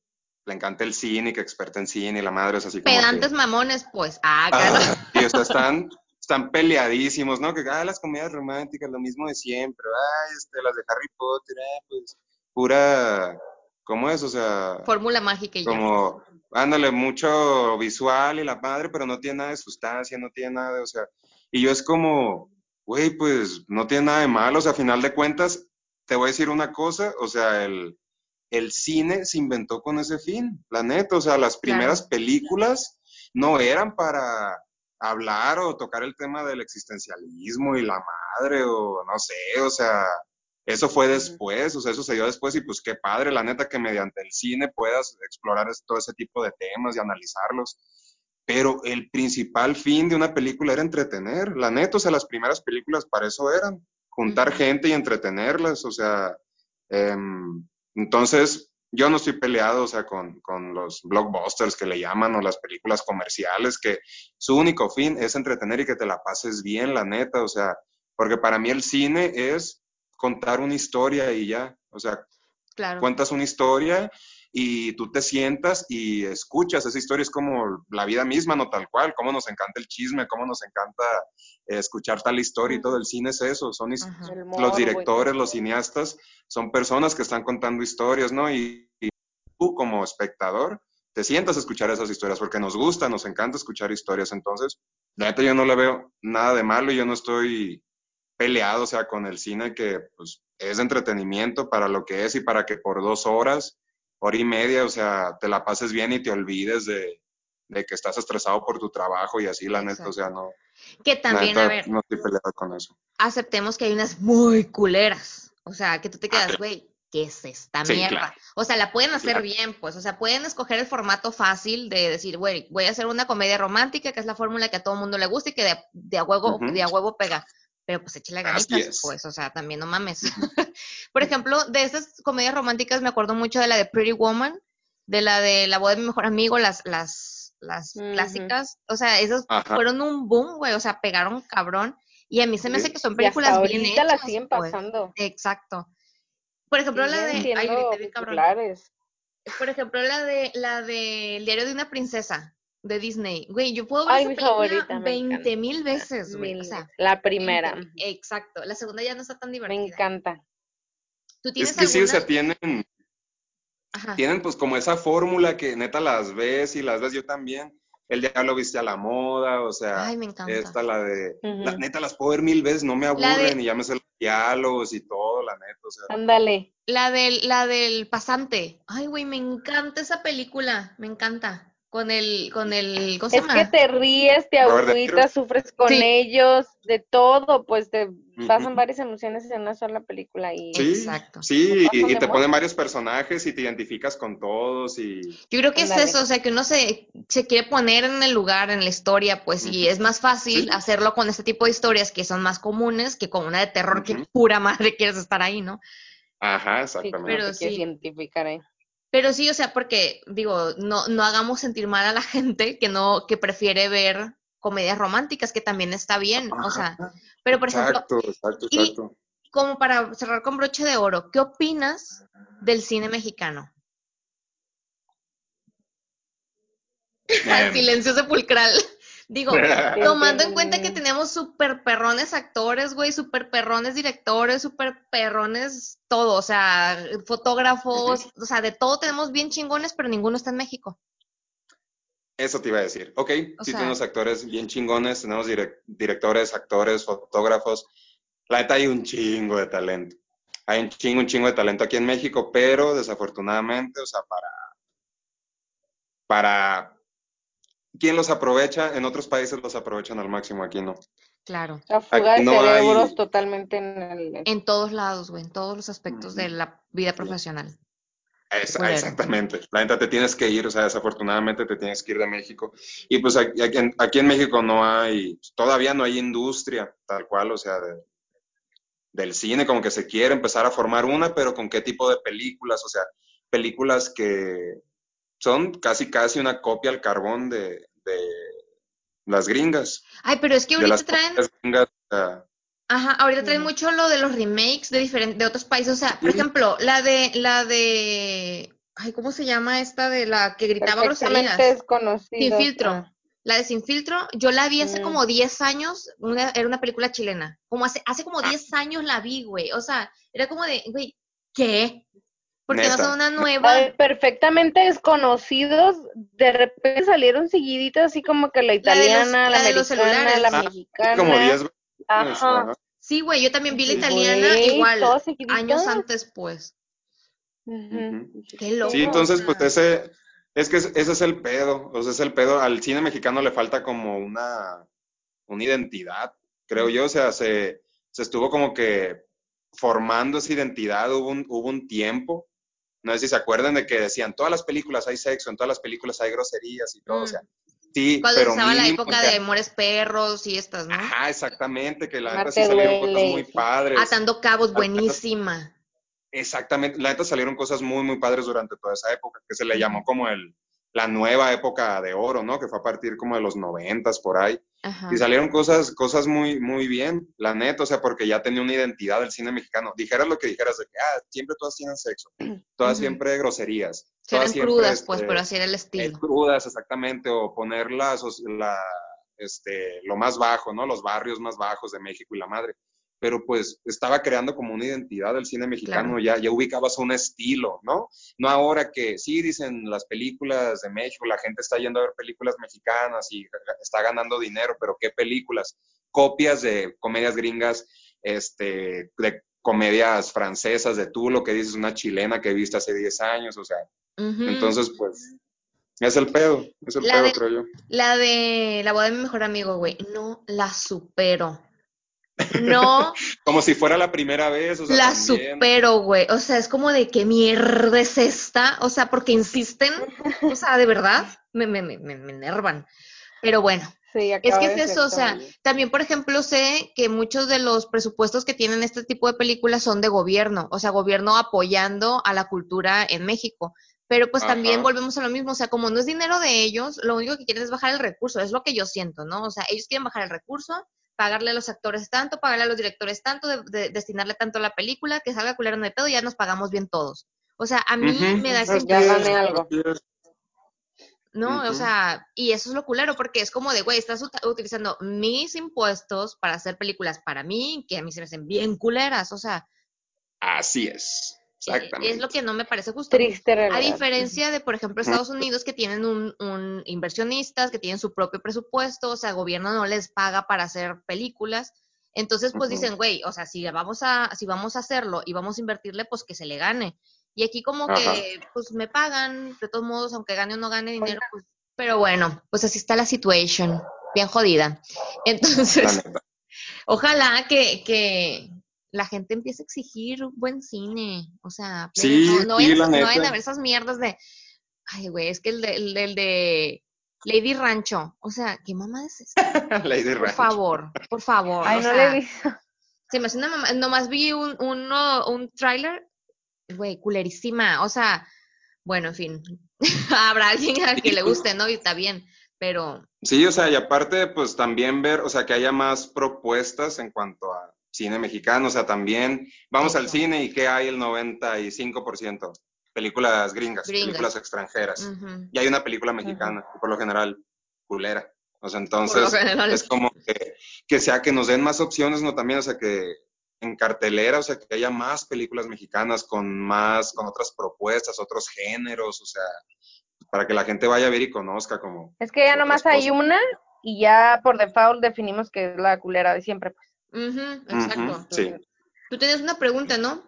le encanta el cine y que experta en cine y la madre es así como que- Pedantes mamones, pues, ah, claro. Ah, y o sea, están, están peleadísimos, ¿no? Que, ah, las comedias románticas, lo mismo de siempre, ay, este, las de Harry Potter, ah, pues, pura, ¿cómo es? O sea, Fórmula mágica y ya. como, ándale, mucho visual y la madre, pero no tiene nada de sustancia, no tiene nada de, o sea, y yo es como, güey, pues, no tiene nada de malo, o sea, a final de cuentas, te voy a decir una cosa, o sea, el, el cine se inventó con ese fin, la neta, o sea, las primeras películas no eran para hablar o tocar el tema del existencialismo y la madre o no sé, o sea, eso fue después, o sea, eso se dio después y pues qué padre, la neta, que mediante el cine puedas explorar todo ese tipo de temas y analizarlos. Pero el principal fin de una película era entretener. La neta, o sea, las primeras películas para eso eran, juntar gente y entretenerlas, o sea, em, entonces yo no estoy peleado, o sea, con, con, los blockbusters que le llaman o las películas comerciales, que su único fin es entretener y que te la pases bien, la neta, o sea, porque para mí el cine es contar una historia y ya, o sea, Claro. cuentas una historia y tú te sientas y escuchas esa historia, es como la vida misma, no tal cual, cómo nos encanta el chisme, cómo nos encanta eh, escuchar tal historia y todo, el cine es eso, son Ajá. Los directores, los cineastas, son personas que están contando historias, ¿no? Y, y tú como espectador te sientas a escuchar esas historias porque nos gusta, nos encanta escuchar historias, entonces, la neta yo no le veo nada de malo y yo no estoy peleado, o sea, con el cine que pues es de entretenimiento para lo que es y para que por dos horas, hora y media, o sea, te la pases bien y te olvides de, de que estás estresado por tu trabajo y así, la neta, o sea, no, Que también, neta, a ver, no estoy peleado con eso. aceptemos que hay unas muy culeras. O sea, que tú te Ah, quedas, güey, ¿qué es esta Sí, mierda? claro. O sea, la pueden hacer Claro. bien, pues. O sea, pueden escoger el formato fácil de decir, güey, voy a hacer una comedia romántica, que es la fórmula que a todo mundo le gusta y que de, de a huevo, de a huevo pega. Pero pues échale ganitas, es. pues, o sea, también no mames. Por ejemplo, de esas comedias románticas me acuerdo mucho de la de Pretty Woman, de la de La boda de mi mejor amigo, las, las, las clásicas. O sea, esas Ajá. fueron un boom, güey, o sea, pegaron cabrón. Y a mí se me hace que son Y hasta películas bien hechas. la siguen pues. pasando. Exacto. Por ejemplo, la de. Ay, grité bien cabrón. populares. Por ejemplo, la de la de El diario de una princesa de Disney. Güey, yo puedo ver Ay, esa mi película favorita, me 20 encanta. mil veces, güey. Mil O sea, la primera. 20,000. Exacto. La segunda ya no está tan Me divertida. encanta. ¿Tú Es que sí, o sea, tienen, Ajá. tienen pues como esa fórmula que neta las ves y las ves yo también. El diablo viste a la moda, o sea, Ay, me encanta. esta la de, la neta las puedo ver mil veces, no me de- aburren y ya me sé los diálogos y todo, la neta, o sea. Ándale. La del, la del pasante. Ay, güey, me encanta esa película. Me encanta. Con el, con el, ¿cómo se Es llama? que te ríes, te agüitas, sufres con Sí. ellos, de todo, pues te pasan varias emociones en una sola película y Sí, Exacto. sí, y, te ponen varios personajes y te identificas con todos y Yo creo que es eso, o sea, que uno se, se quiere poner en el lugar, en la historia, pues, y es más fácil Sí. hacerlo con este tipo de historias que son más comunes que con una de terror que pura madre quieres estar ahí, ¿no? ajá, sí, exactamente. Pero pero sí. identificar ahí. Pero sí, o sea, porque, digo, no, no hagamos sentir mal a la gente que no, que prefiere ver comedias románticas, que también está bien, o sea, pero por ejemplo, exacto, exacto, y- exacto. como para cerrar con broche de oro, ¿qué opinas del cine mexicano? Silencio sepulcral. Digo, tomando en cuenta que tenemos super perrones actores, güey, super perrones directores, super perrones todo, o sea, fotógrafos, o sea, de todo tenemos bien chingones, pero ninguno está en México. Eso te iba a decir. Ok, O sí sea- tenemos actores bien chingones, tenemos direc- directores, actores, fotógrafos. La neta hay un chingo de talento. Hay un chingo, un chingo de talento aquí en México, pero desafortunadamente, o sea, para, para quien los aprovecha, en otros países los aprovechan al máximo, aquí no. Claro. La fuga Aquí de no hay- cerebros totalmente en el... En todos lados, güey, en todos los aspectos de la vida profesional. Es- exactamente. La neta te tienes que ir, o sea, desafortunadamente te tienes que ir de México. Y pues aquí, aquí en, aquí en México no hay, todavía no hay industria tal cual, o sea, de- del cine, como que se quiere empezar a formar una, pero con qué tipo de películas, o sea, películas que son casi casi una copia al carbón de, de las gringas. Ay, pero es que ahorita traen, gringas, ajá, ahorita traen Ujú. mucho lo de los remakes de diferentes, de otros países, o sea, por Sí. ejemplo, la de, la de, ay, ¿cómo se llama esta de la que gritaba groserías? Sin filtro. ah. La de Sin Filtro, yo la vi hace Mm. como 10 años, una, era una película chilena. Como hace, hace como Ah. 10 años la vi, güey. O sea, era como de, güey, ¿qué? Porque no son una La nueva. perfectamente desconocidos, de repente salieron seguiditas, así como que la La de los- italiana, la, la de los americana, la Ah, mexicana. como 10 veces, Ajá. Sí, güey, yo también vi la italiana güey, igual, años antes, pues. Qué loco. Sí, entonces, pues ese, es que ese es el pedo, o sea, es el pedo. Al cine mexicano le falta como una, una identidad, creo yo, o sea, se, se estuvo como que formando esa identidad, hubo un, hubo un tiempo, no sé si se acuerdan de que decían, todas las películas hay sexo, en todas las películas hay groserías y todo, o Mm. sea, Sí, Cuando pero estaba la época o sea, de Amores Perros y estas, ¿no? Ajá, exactamente, que la neta sí salieron cosas muy padres. Atando cabos, buenísima. Exactamente, la neta salieron cosas muy, muy padres durante toda esa época, que se le llamó como el, la nueva época de oro, ¿no? Que fue a partir como de los noventas por ahí. Ajá. Y salieron cosas, cosas muy, muy bien, la neta, o sea, porque ya tenía una identidad del cine mexicano. Dijeras lo que dijeras de que, ah, siempre todas tienen sexo, todas siempre groserías, todas siempre, crudas, pues, este, pero así era el eh, estilo. crudas, exactamente, o poner la, sos- la, este, lo más bajo, ¿no? Los barrios más bajos de México y la madre. Pero pues estaba creando como una identidad del cine mexicano, Claro. ya, ya ubicabas un estilo, ¿no? No ahora que sí dicen las películas de México, la gente está yendo a ver películas mexicanas y está ganando dinero, pero ¿qué películas? Copias de comedias gringas, este, de comedias francesas, de tú, lo que dices, una chilena que viste hace 10 años, o sea, entonces pues es el pedo, es el La pedo, de- creo yo. La de la boda de mi mejor amigo, güey. No la supero. No Como si fuera la primera vez, o sea, la también. supero, güey. O sea, es como de qué mierda es esta. O sea, porque insisten. O sea, de verdad, me, me, me, me me enervan. Pero bueno, Sí, es que es eso, o sea, también. también, por ejemplo, sé que muchos de los presupuestos que tienen este tipo de películas son de gobierno, o sea, gobierno apoyando a la cultura en México. Pero pues también volvemos a lo mismo, o sea, como no es dinero de ellos, lo único que quieren es bajar el recurso, es lo que yo siento, ¿no? O sea, ellos quieren bajar el recurso, pagarle a los actores tanto, pagarle a los directores tanto, de- de- destinarle tanto a la película, que salga culero no de pedo y ya nos pagamos bien todos. O sea, a mí me da esa Pues algo. ¿no? O sea, y eso es lo culero, porque es como de, güey, estás ut- utilizando mis impuestos para hacer películas para mí, que a mí se me hacen bien culeras, o sea, Así es, es lo que no me parece justo. Triste A realidad. diferencia de, por ejemplo, Estados Unidos, que tienen un, un inversionistas, que tienen su propio presupuesto, o sea, el gobierno no les paga para hacer películas. Entonces, pues dicen, güey, o sea, si vamos a, si vamos a hacerlo y vamos a invertirle, pues que se le gane. Y aquí como Ajá. que, pues me pagan, de todos modos, aunque gane o no gane dinero, pues, pero bueno, pues así está la situation, bien jodida. Entonces, ojalá que, que la gente empiece a exigir buen cine. O sea, Sí, no, no, sí, vayan, no a ver esas mierdas de, ay, güey, es que el de, el, de- el de Lady Rancho, o sea, ¿qué mamá es esa? Lady Por Rancho. favor, por favor. Ay, o no sea, le he visto. se me hace una mamá, nomás vi un, uno, un tráiler, güey, culerísima, o sea, bueno, en fin, habrá alguien a que le guste, ¿no? Y está bien, pero Sí, o sea, y aparte, pues también ver, o sea, que haya más propuestas en cuanto a cine mexicano, o sea, también vamos al cine y que hay el 95%, películas gringas, Gringas. películas extranjeras, y hay una película mexicana, por lo general, culera. O sea, entonces, es como que, que sea que nos den más opciones, no también, o sea, que en cartelera, o sea, que haya más películas mexicanas con más, con otras propuestas, otros géneros, o sea, para que la gente vaya a ver y conozca como Es que ya nomás hay cosas. una y ya por default definimos que es la culera de siempre. Pues. Ujú, exacto. Sí. Tú tienes una pregunta, ¿no?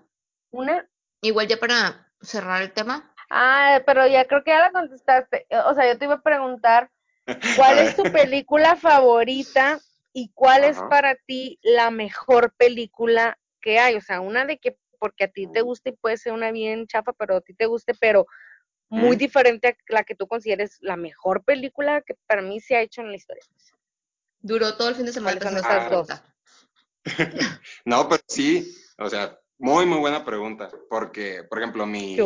Una. Igual ya para cerrar el tema. Ah, pero ya creo que ya la contestaste. O sea, yo te iba a preguntar, ¿cuál es tu película favorita y cuál es para ti la mejor película que hay? O sea, una de que porque a ti te guste y puede ser una bien chafa, pero a ti te guste, pero muy Mm. diferente a la que tú consideres la mejor película que para mí se ha hecho en la historia. Duró todo el fin de semana ¿Cuáles No, pero sí, o sea, muy, muy buena pregunta, porque, por ejemplo, mi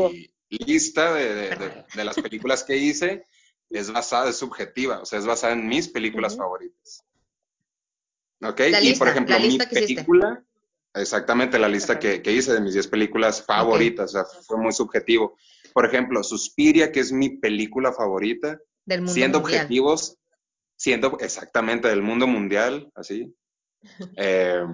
lista de, de- de- de las películas que hice es basada, es subjetiva, o sea, es basada en mis películas favoritas. ¿Ok? La y, lista, por ejemplo, mi hiciste. película, exactamente la lista que, que hice de mis 10 películas favoritas, o sea, fue muy subjetivo. Por ejemplo, Suspiria, que es mi película favorita, Del mundo siendo mundial. objetivos, siendo exactamente del mundo mundial, así. Eh,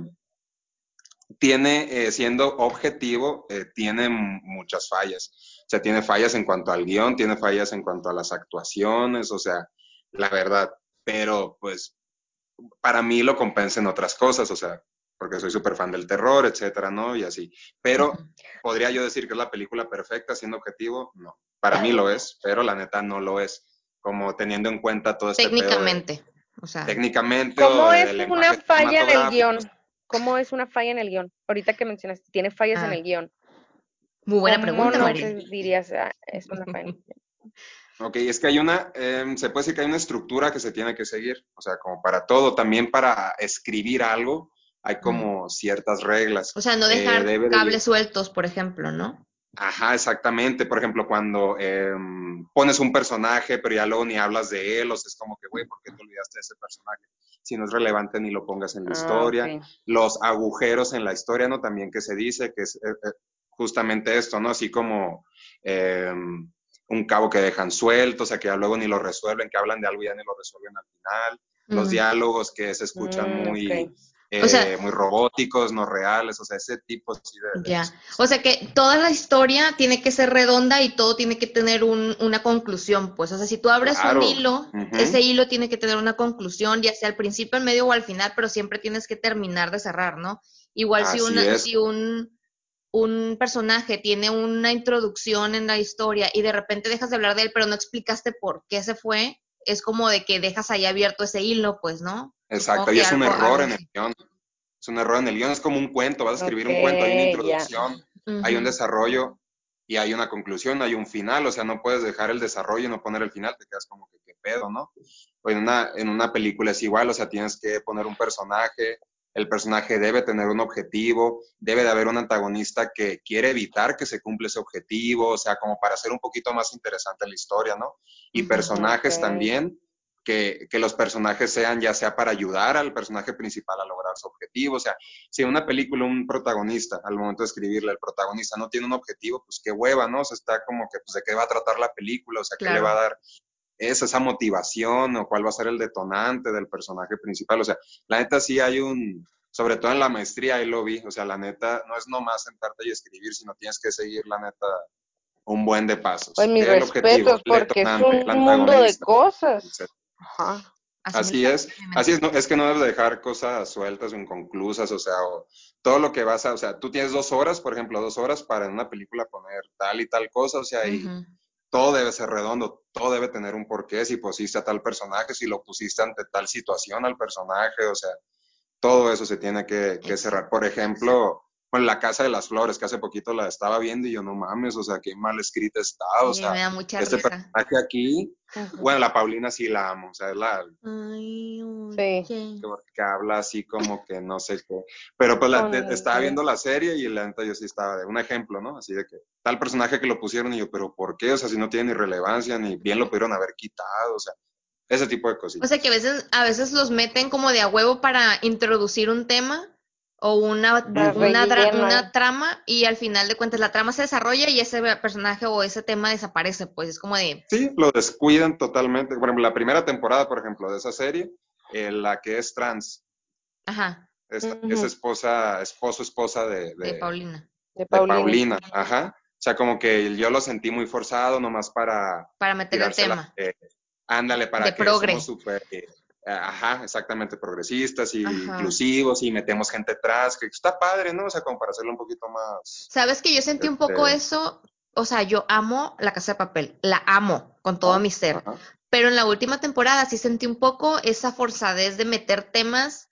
tiene, eh, siendo objetivo, eh, tiene muchas fallas. O sea, tiene fallas en cuanto al guion, tiene fallas en cuanto a las actuaciones, o sea, la verdad. Pero, pues, para mí lo compensa en otras cosas, o sea, porque soy súper fan del terror, etcétera, ¿no? Y así. Pero. ¿podría yo decir que es la película perfecta siendo objetivo? No. Para mí lo es, pero la neta no lo es. Como teniendo en cuenta todo este pedo de- Técnicamente. O sea, técnicamente ¿Cómo es una falla en el guion? ¿Cómo es una falla en el guion? Ahorita que mencionaste, tiene fallas en Ah, el guion. muy buena ¿Cómo pregunta, no María. te dirías, ah, es una falla? en el guion? Ok, es que hay una, em, se puede decir que hay una estructura que se tiene que seguir, o sea, como para todo, también para escribir algo hay como ciertas reglas. O sea, no Eh, dejar de- cables sueltos, por ejemplo, ¿no? Ajá, exactamente. Por ejemplo, cuando em, pones un personaje, pero ya luego ni hablas de él, o sea, es como que, güey, ¿por qué te olvidaste de ese personaje? Si no es relevante, ni lo pongas en la Ah, historia. Los agujeros en la historia, ¿no? También que se dice que es eh, eh, justamente esto, ¿no? Así como em, un cabo que dejan suelto, o sea, que ya luego ni lo resuelven, que hablan de algo y ya ni lo resuelven al final. Los Mm. diálogos que se escuchan Mm, muy. Eh, O sea- muy robóticos, no reales, o sea, ese tipo de, Ya. O sea que toda la historia tiene que ser redonda y todo tiene que tener un- una conclusión, pues. O sea, si tú abres Claro. un hilo, ese hilo tiene que tener una conclusión, ya sea al principio, al medio o al final, pero siempre tienes que terminar de cerrar, ¿no? Igual si una, es. si un, un personaje tiene una introducción en la historia y de repente dejas de hablar de él, pero no explicaste por qué se fue, es como de que dejas ahí abierto ese hilo, pues, ¿no? Exacto, y es un algo- error algo en el guion. Es un error en el guion, es como un cuento, vas a escribir un cuento, hay una introducción, hay un desarrollo y hay una conclusión, hay un final, o sea, no puedes dejar el desarrollo y no poner el final, te quedas como que qué pedo, ¿no? O en una, en una película es igual, o sea, tienes que poner un personaje, el personaje debe tener un objetivo, debe de haber un antagonista que quiere evitar que se cumpla ese objetivo, o sea, como para hacer un poquito más interesante la historia, ¿no? Y personajes también, que, que los personajes sean ya sea para ayudar al personaje principal a lograr su objetivo, o sea, si en una película un protagonista, al momento de escribirla, el protagonista no tiene un objetivo, pues qué hueva, ¿no? O sea, está como que, pues, ¿de qué va a tratar la película? O sea, ¿qué le va a dar esa, esa motivación o cuál va a ser el detonante del personaje principal? O sea, la neta sí hay un, sobre todo en la maestría, ahí lo vi, o sea, la neta no es nomás sentarte y escribir, sino tienes que seguir, la neta, un buen de pasos. Pues mis ¿Qué es objetivo? porque es un mundo de cosas. Ajá. Así es, así es, no, es que no debes dejar cosas sueltas o inconclusas, o sea, o todo lo que vas a, o sea, tú tienes dos horas, por ejemplo, dos horas para en una película poner tal y tal cosa, o sea, y. todo debe ser redondo, todo debe tener un porqué, si pusiste a tal personaje, si lo pusiste ante tal situación al personaje, o sea, todo eso se tiene que, que cerrar. Por ejemplo, con La Casa de las Flores, que hace poquito la estaba viendo y yo no mames, o sea, qué mal escrita está, o Sí, sea, me da mucha este risa. personaje aquí, bueno, la Paulina sí la amo, o sea, es la, Ay, Sí. que, que habla así como que no sé qué. Pero pues la, el- estaba viendo la serie y la neta yo sí estaba de un ejemplo, ¿no? Así de que tal personaje que lo pusieron y yo, pero ¿por qué? O sea, si no tiene ni relevancia, ni bien lo pudieron haber quitado, o sea, ese tipo de O cositas. sea que a veces, a veces los meten como de a huevo para introducir un tema o una, una, trama y al final de cuentas la trama se desarrolla y ese personaje o ese tema desaparece, pues es como de, Sí, lo descuidan totalmente. Por ejemplo, la primera temporada, por ejemplo, de esa serie, eh, la que es trans, ajá, es, esposa, esposo, esposa de, de de, Paulina, De de Paulina. Paulina. Ajá. O sea, como que yo lo sentí muy forzado nomás para, para meter el tema. eh, ándale, para De que progre. somos súper, eh, ajá, exactamente, progresistas y Ajá. inclusivos y metemos gente atrás, que está padre, ¿no? O sea, como para hacerlo un poquito más... ¿Sabes que yo sentí un poco Este- eso? O sea, yo amo La Casa de Papel, la amo con todo mi ser. Ajá. Pero en la última temporada sí sentí un poco esa forzadez de meter temas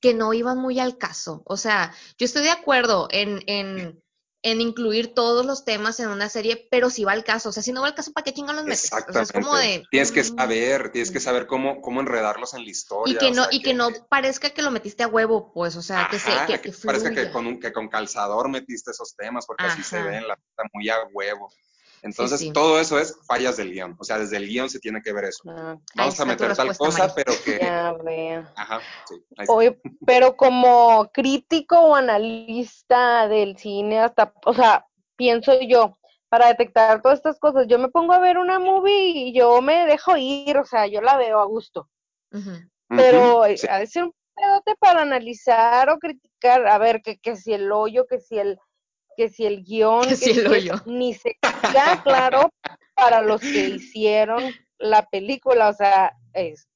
que no iban muy al caso. O sea, yo estoy de acuerdo en, en, en incluir todos los temas en una serie, pero si va al caso. O sea, si no va al caso, ¿para qué chingan los metes? O sea, es como de... Tienes que mm, saber, tienes que saber cómo, cómo enredarlos en la historia. Y que o no, sea, y que no parezca que lo metiste a huevo, pues, o sea, que se, Ajá, que, que parece que con, un, que con calzador metiste esos temas, porque así se Ajá. ven, la muy a huevo. Entonces, sí. todo eso es fallas del guion. O sea, desde el guion se tiene que ver eso. Ah, Vamos a meter tal cosa, Mari. pero que... ya veo. Ajá, sí. Oye, pero como crítico o analista del cine, hasta, o sea, pienso yo, para detectar todas estas cosas, yo me pongo a ver una movie y yo me dejo ir, o sea, yo la veo a gusto. Pero Ujú, eh, sí. ha de ser un pedote para analizar o criticar, a ver, que, que si el hoyo, que si el, que si el guion, Que que si el es- hoyo. ni se queda claro para los que hicieron la película, o sea, es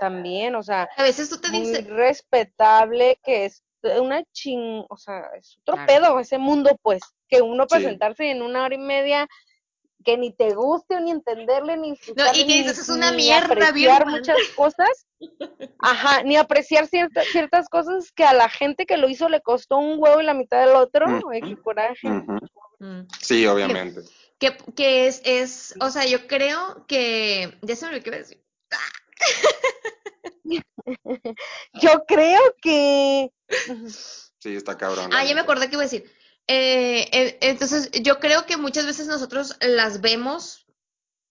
también, o sea, A veces tú te muy dices... respetable, que es una ching, o sea, es otro Claro. pedo ese mundo, pues, que uno para Sí. sentarse en una hora y media que ni te guste, ni entenderle, ni disfrutarle, y que ni- dices, "Es una ni mierda, apreciar Birman". muchas cosas, ajá, ni apreciar ciertas ciertas cosas que a la gente que lo hizo le costó un huevo y la mitad del otro, ay, qué coraje. Mm. Sí, obviamente. Que, que es, es, o sea, yo creo que, ya se me olvidó qué iba a decir. Yo creo que. Sí, está cabrón. Ah, ya me acordé que iba a decir. Eh, entonces, yo creo que muchas veces nosotros las vemos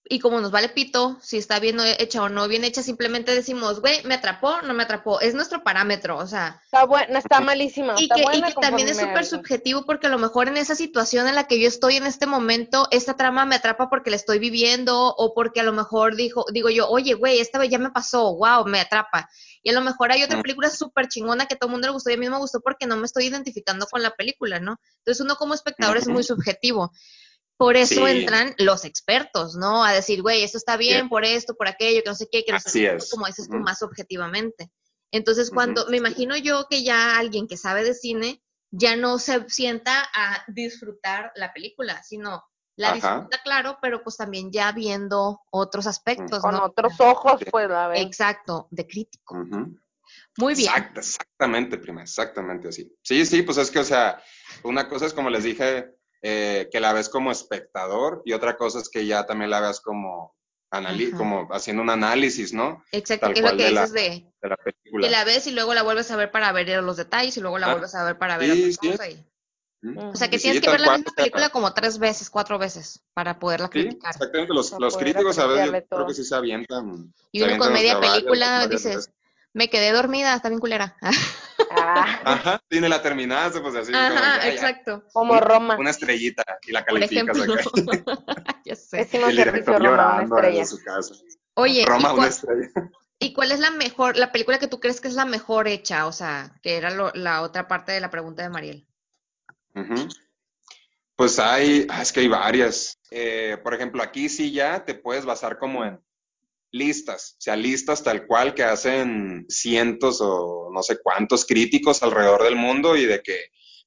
y como nos vale pito, si está bien hecha o no bien hecha, simplemente decimos, güey, me atrapó, no me atrapó. Es nuestro parámetro, o sea. Está buena, está malísima. Y está que, y buena que también es súper subjetivo porque a lo mejor en esa situación en la que yo estoy en este momento, esta trama me atrapa porque la estoy viviendo o porque a lo mejor dijo, digo yo, oye, güey, esta vez ya me pasó, wow, me atrapa. Y a lo mejor hay otra película súper chingona que todo el mundo le gustó y a mí me gustó porque no me estoy identificando con la película, ¿no? Entonces uno como espectador es muy subjetivo. Por eso Sí. entran los expertos, ¿no? A decir, güey, esto está bien, por esto, por aquello, que no sé qué, que no sé Así qué, es. como dices tú, más objetivamente. Entonces, cuando me imagino yo que ya alguien que sabe de cine ya no se sienta a disfrutar la película, sino la Ajá. disfruta, claro, pero pues también ya viendo otros aspectos, Con ¿no? otros ojos, pues, a ver. Exacto, de crítico. Muy bien. Exactamente, prima, exactamente así. Sí, sí, pues es que, o sea, una cosa es como les dije, eh, que la ves como espectador y otra cosa es que ya también la veas como, anali- Ajá. como haciendo un análisis, ¿no? Exacto, tal que es lo que de la- dices de De la película. que la ves y luego la vuelves a ver para ver los detalles y luego la Ah, vuelves a ver para ver sí, otra sí. cosa. y- Ujú. O sea, que Y sí, tienes que ver la cual, misma película como tres veces, cuatro veces para poderla Sí, criticar. exactamente. Los, los críticos a veces yo creo que sí se avientan. Y uno con media película dices, veces. Me quedé dormida, está bien culera. Ah, Ajá, tiene la terminaste, pues así. como Ajá, ay, ay, exacto. como Roma. Una estrellita y la Por calificas ejemplo. acá. ya sé. Pésimo El director llorando estrella. su casa. Oye, Roma, ¿y, una cuál, estrella. y cuál es la mejor, la película que tú crees que es la mejor hecha? O sea, que era lo- la otra parte de la pregunta de Mariel. Ujú. Pues hay, ah, es que hay varias. Eh, por ejemplo, aquí sí ya te puedes basar como en listas, o sea, listas tal cual que hacen cientos o no sé cuántos críticos alrededor del mundo y de que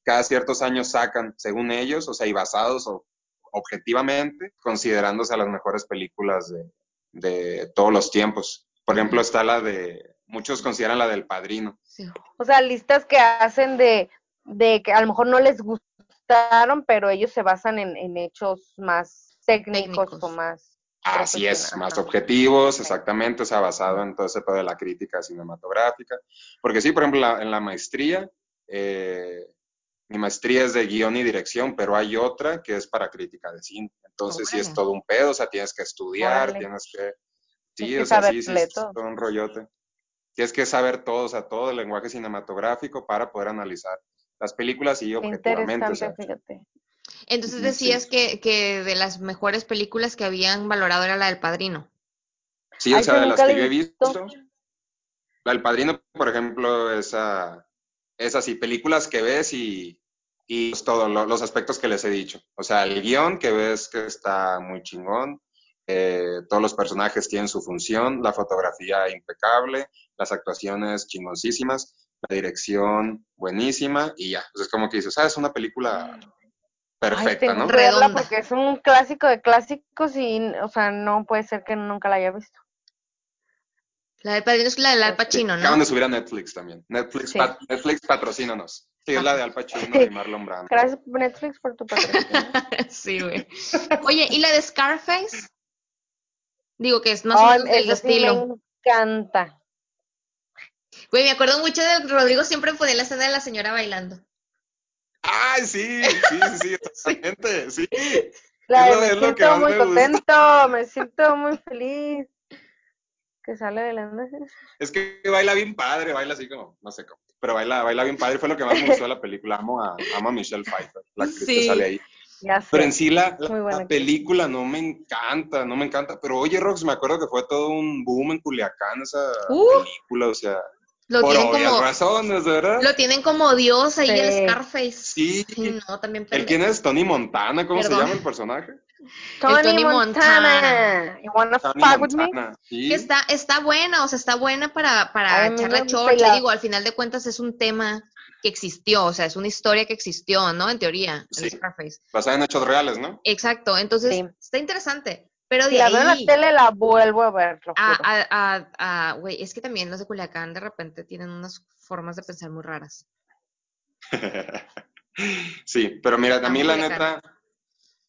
cada ciertos años sacan, según ellos, o sea, y basados o- objetivamente, considerándose a las mejores películas de, de todos los tiempos. Por ejemplo, está la de, muchos consideran la del Padrino. Sí. O sea, listas que hacen de, de que a lo mejor no les gustaron, pero ellos se basan en, en hechos más técnicos, Técnicos. o más. Así es, más objetivos, exactamente, o sea, basado en todo ese pedo de la crítica cinematográfica. Porque sí, por ejemplo, la- en la maestría, eh, mi maestría es de guion y dirección, pero hay otra que es para crítica de cine. Entonces sí es todo un pedo, o sea, tienes que estudiar, tienes que... Sí, Tienes o sea, sí, sí, es todo. un rollote. Tienes que saber todo, o sea, todo el lenguaje cinematográfico para poder analizar las películas y objetivamente, o interesante, sea, fíjate. Entonces decías sí. que, que de las mejores películas que habían valorado era la del Padrino. Sí, Ay, o sea, yo de las que la yo he visto. la del Padrino, por ejemplo, esa, es así, películas que ves y, y pues, todo, lo- los aspectos que les he dicho. O sea, el guion que ves que está muy chingón, eh, todos los personajes tienen su función, la fotografía impecable, las actuaciones chingoncísimas, la dirección buenísima y ya. Pues es como que dices, ah, es una película Ay, tengo ¿no? que verla porque es un clásico de clásicos y, o sea, no puede ser que nunca la haya visto. La del Padrino es la del Al Pues. Pacino, Acaban ¿no? de subir a Netflix también. Netflix, Sí. pat- Netflix patrocínanos. Sí, es la de Al Pacino y Marlon Brando. Gracias Netflix por tu patrocinio. sí, güey. Oye, ¿y la de Scarface? Digo que es más o menos del estilo. me encanta. Güey, me acuerdo mucho de Rodrigo siempre ponía la escena de la señora bailando. ¡Ay, sí! Sí, sí, sí, exactamente. Sí. La Es de lo- me es lo que siento muy me contento, me siento muy feliz. Que sale bailando. Es que baila bien padre, baila así como, no sé cómo. Pero baila, baila bien padre. Fue lo que más me gustó de la película. Amo a, amo a Michelle Pfeiffer, la actriz Sí. que sale ahí. Ya sé. Pero en sí la, la- película no me encanta, no me encanta. Pero oye, Rox, me acuerdo que fue todo un boom en Culiacán esa Uh. película, o sea, Lo por tienen obvias como razones, ¿verdad? lo tienen como Dios ahí el Sí. Scarface. Sí. no, también ¿El quién es? ¿Tony Montana? ¿Cómo se llama el personaje? Tony, Tony Montana. You wanna Tony fuck with me? Montana. Sí. Está, está buena, o sea, está buena para, para Ay, a mí echar me la gusta chorcha. y la- Digo, al final de cuentas es un tema que existió, o sea, es una historia que existió, ¿no? En teoría, Sí. en Scarface. Basada en hechos reales, ¿no? Exacto, entonces Sí. está interesante. Pero Si de la veo en la ahí tele, la vuelvo a ver, lo a, juro. a, a, a- güey, es que también los de Culiacán de repente tienen unas formas de pensar muy raras. sí, pero mira, a mí la neta,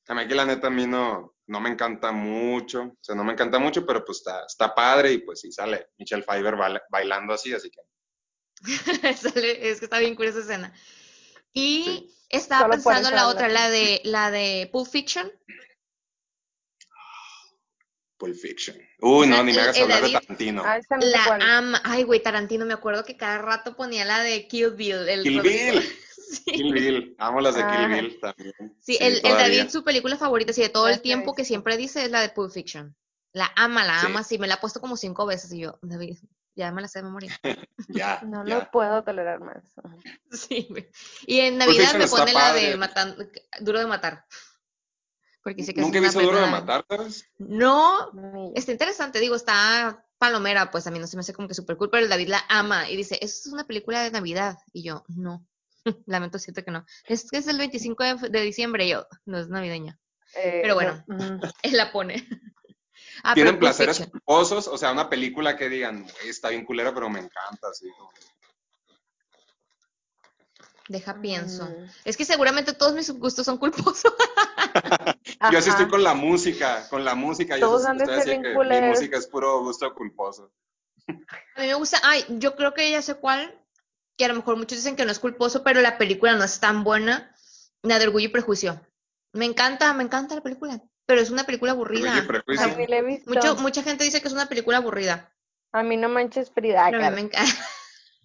A mí aquí la neta a mí no, no me encanta mucho, o sea, no me encanta mucho, pero pues está, está padre y pues sí sale Michelle Pfeiffer baila- bailando así, así que Sale- es que está bien curiosa esa escena. Y Sí. estaba Solo pensando en la otra, la de la de Pulp Fiction. Pulp Fiction. Uy, no, ni me El- hagas el hablar de Tarantino. Ah, La ama. Ay, güey, Tarantino, me acuerdo que cada rato ponía la de Kill Bill. El Kill Rodrigo. Bill. Sí. Kill Bill, amo las de Kill Ah. Bill también. Sí, el. David, su película favorita, sí, de todo el tiempo que siempre dice es la de Pulp Fiction. La ama, la ama, sí, me la ha puesto como cinco veces y yo, David, ya me la sé de memoria. Ya, No ya. lo puedo tolerar más. Sí, güey. Y en Navidad me pone la de matando, Duro de matar. Porque sé que Nunca he visto Duro de Matar, ¿sabes? No, está interesante, digo, está palomera, pues a mí no se me hace como que súper cool, pero el David la ama y dice, eso es una película de Navidad. Y yo, no, lamento siento que no. Es que es el 25 de, de diciembre y yo, no es navideña. Eh, Pero bueno. no, mm. Él la pone. Ah, Tienen Pulp placeres culposos, o sea, una película que digan, "Güey, está bien culera, pero me encanta, así como- Deja pienso. Mm. Es que seguramente todos mis gustos son culposos. Yo así estoy con la música, con la música, y Todos han de ser que mi música es puro gusto culposo. A mí me gusta, ay, yo creo que ya sé cuál, que a lo mejor muchos dicen que no es culposo, pero la película no es tan buena, la de Orgullo y Prejuicio. Me encanta, me encanta la película, pero es una película aburrida. Orgullo y Prejuicio. A mí la he visto. Mucho, mucha gente dice que es una película aburrida. A mí no manches Frida. Pero a mí me encanta.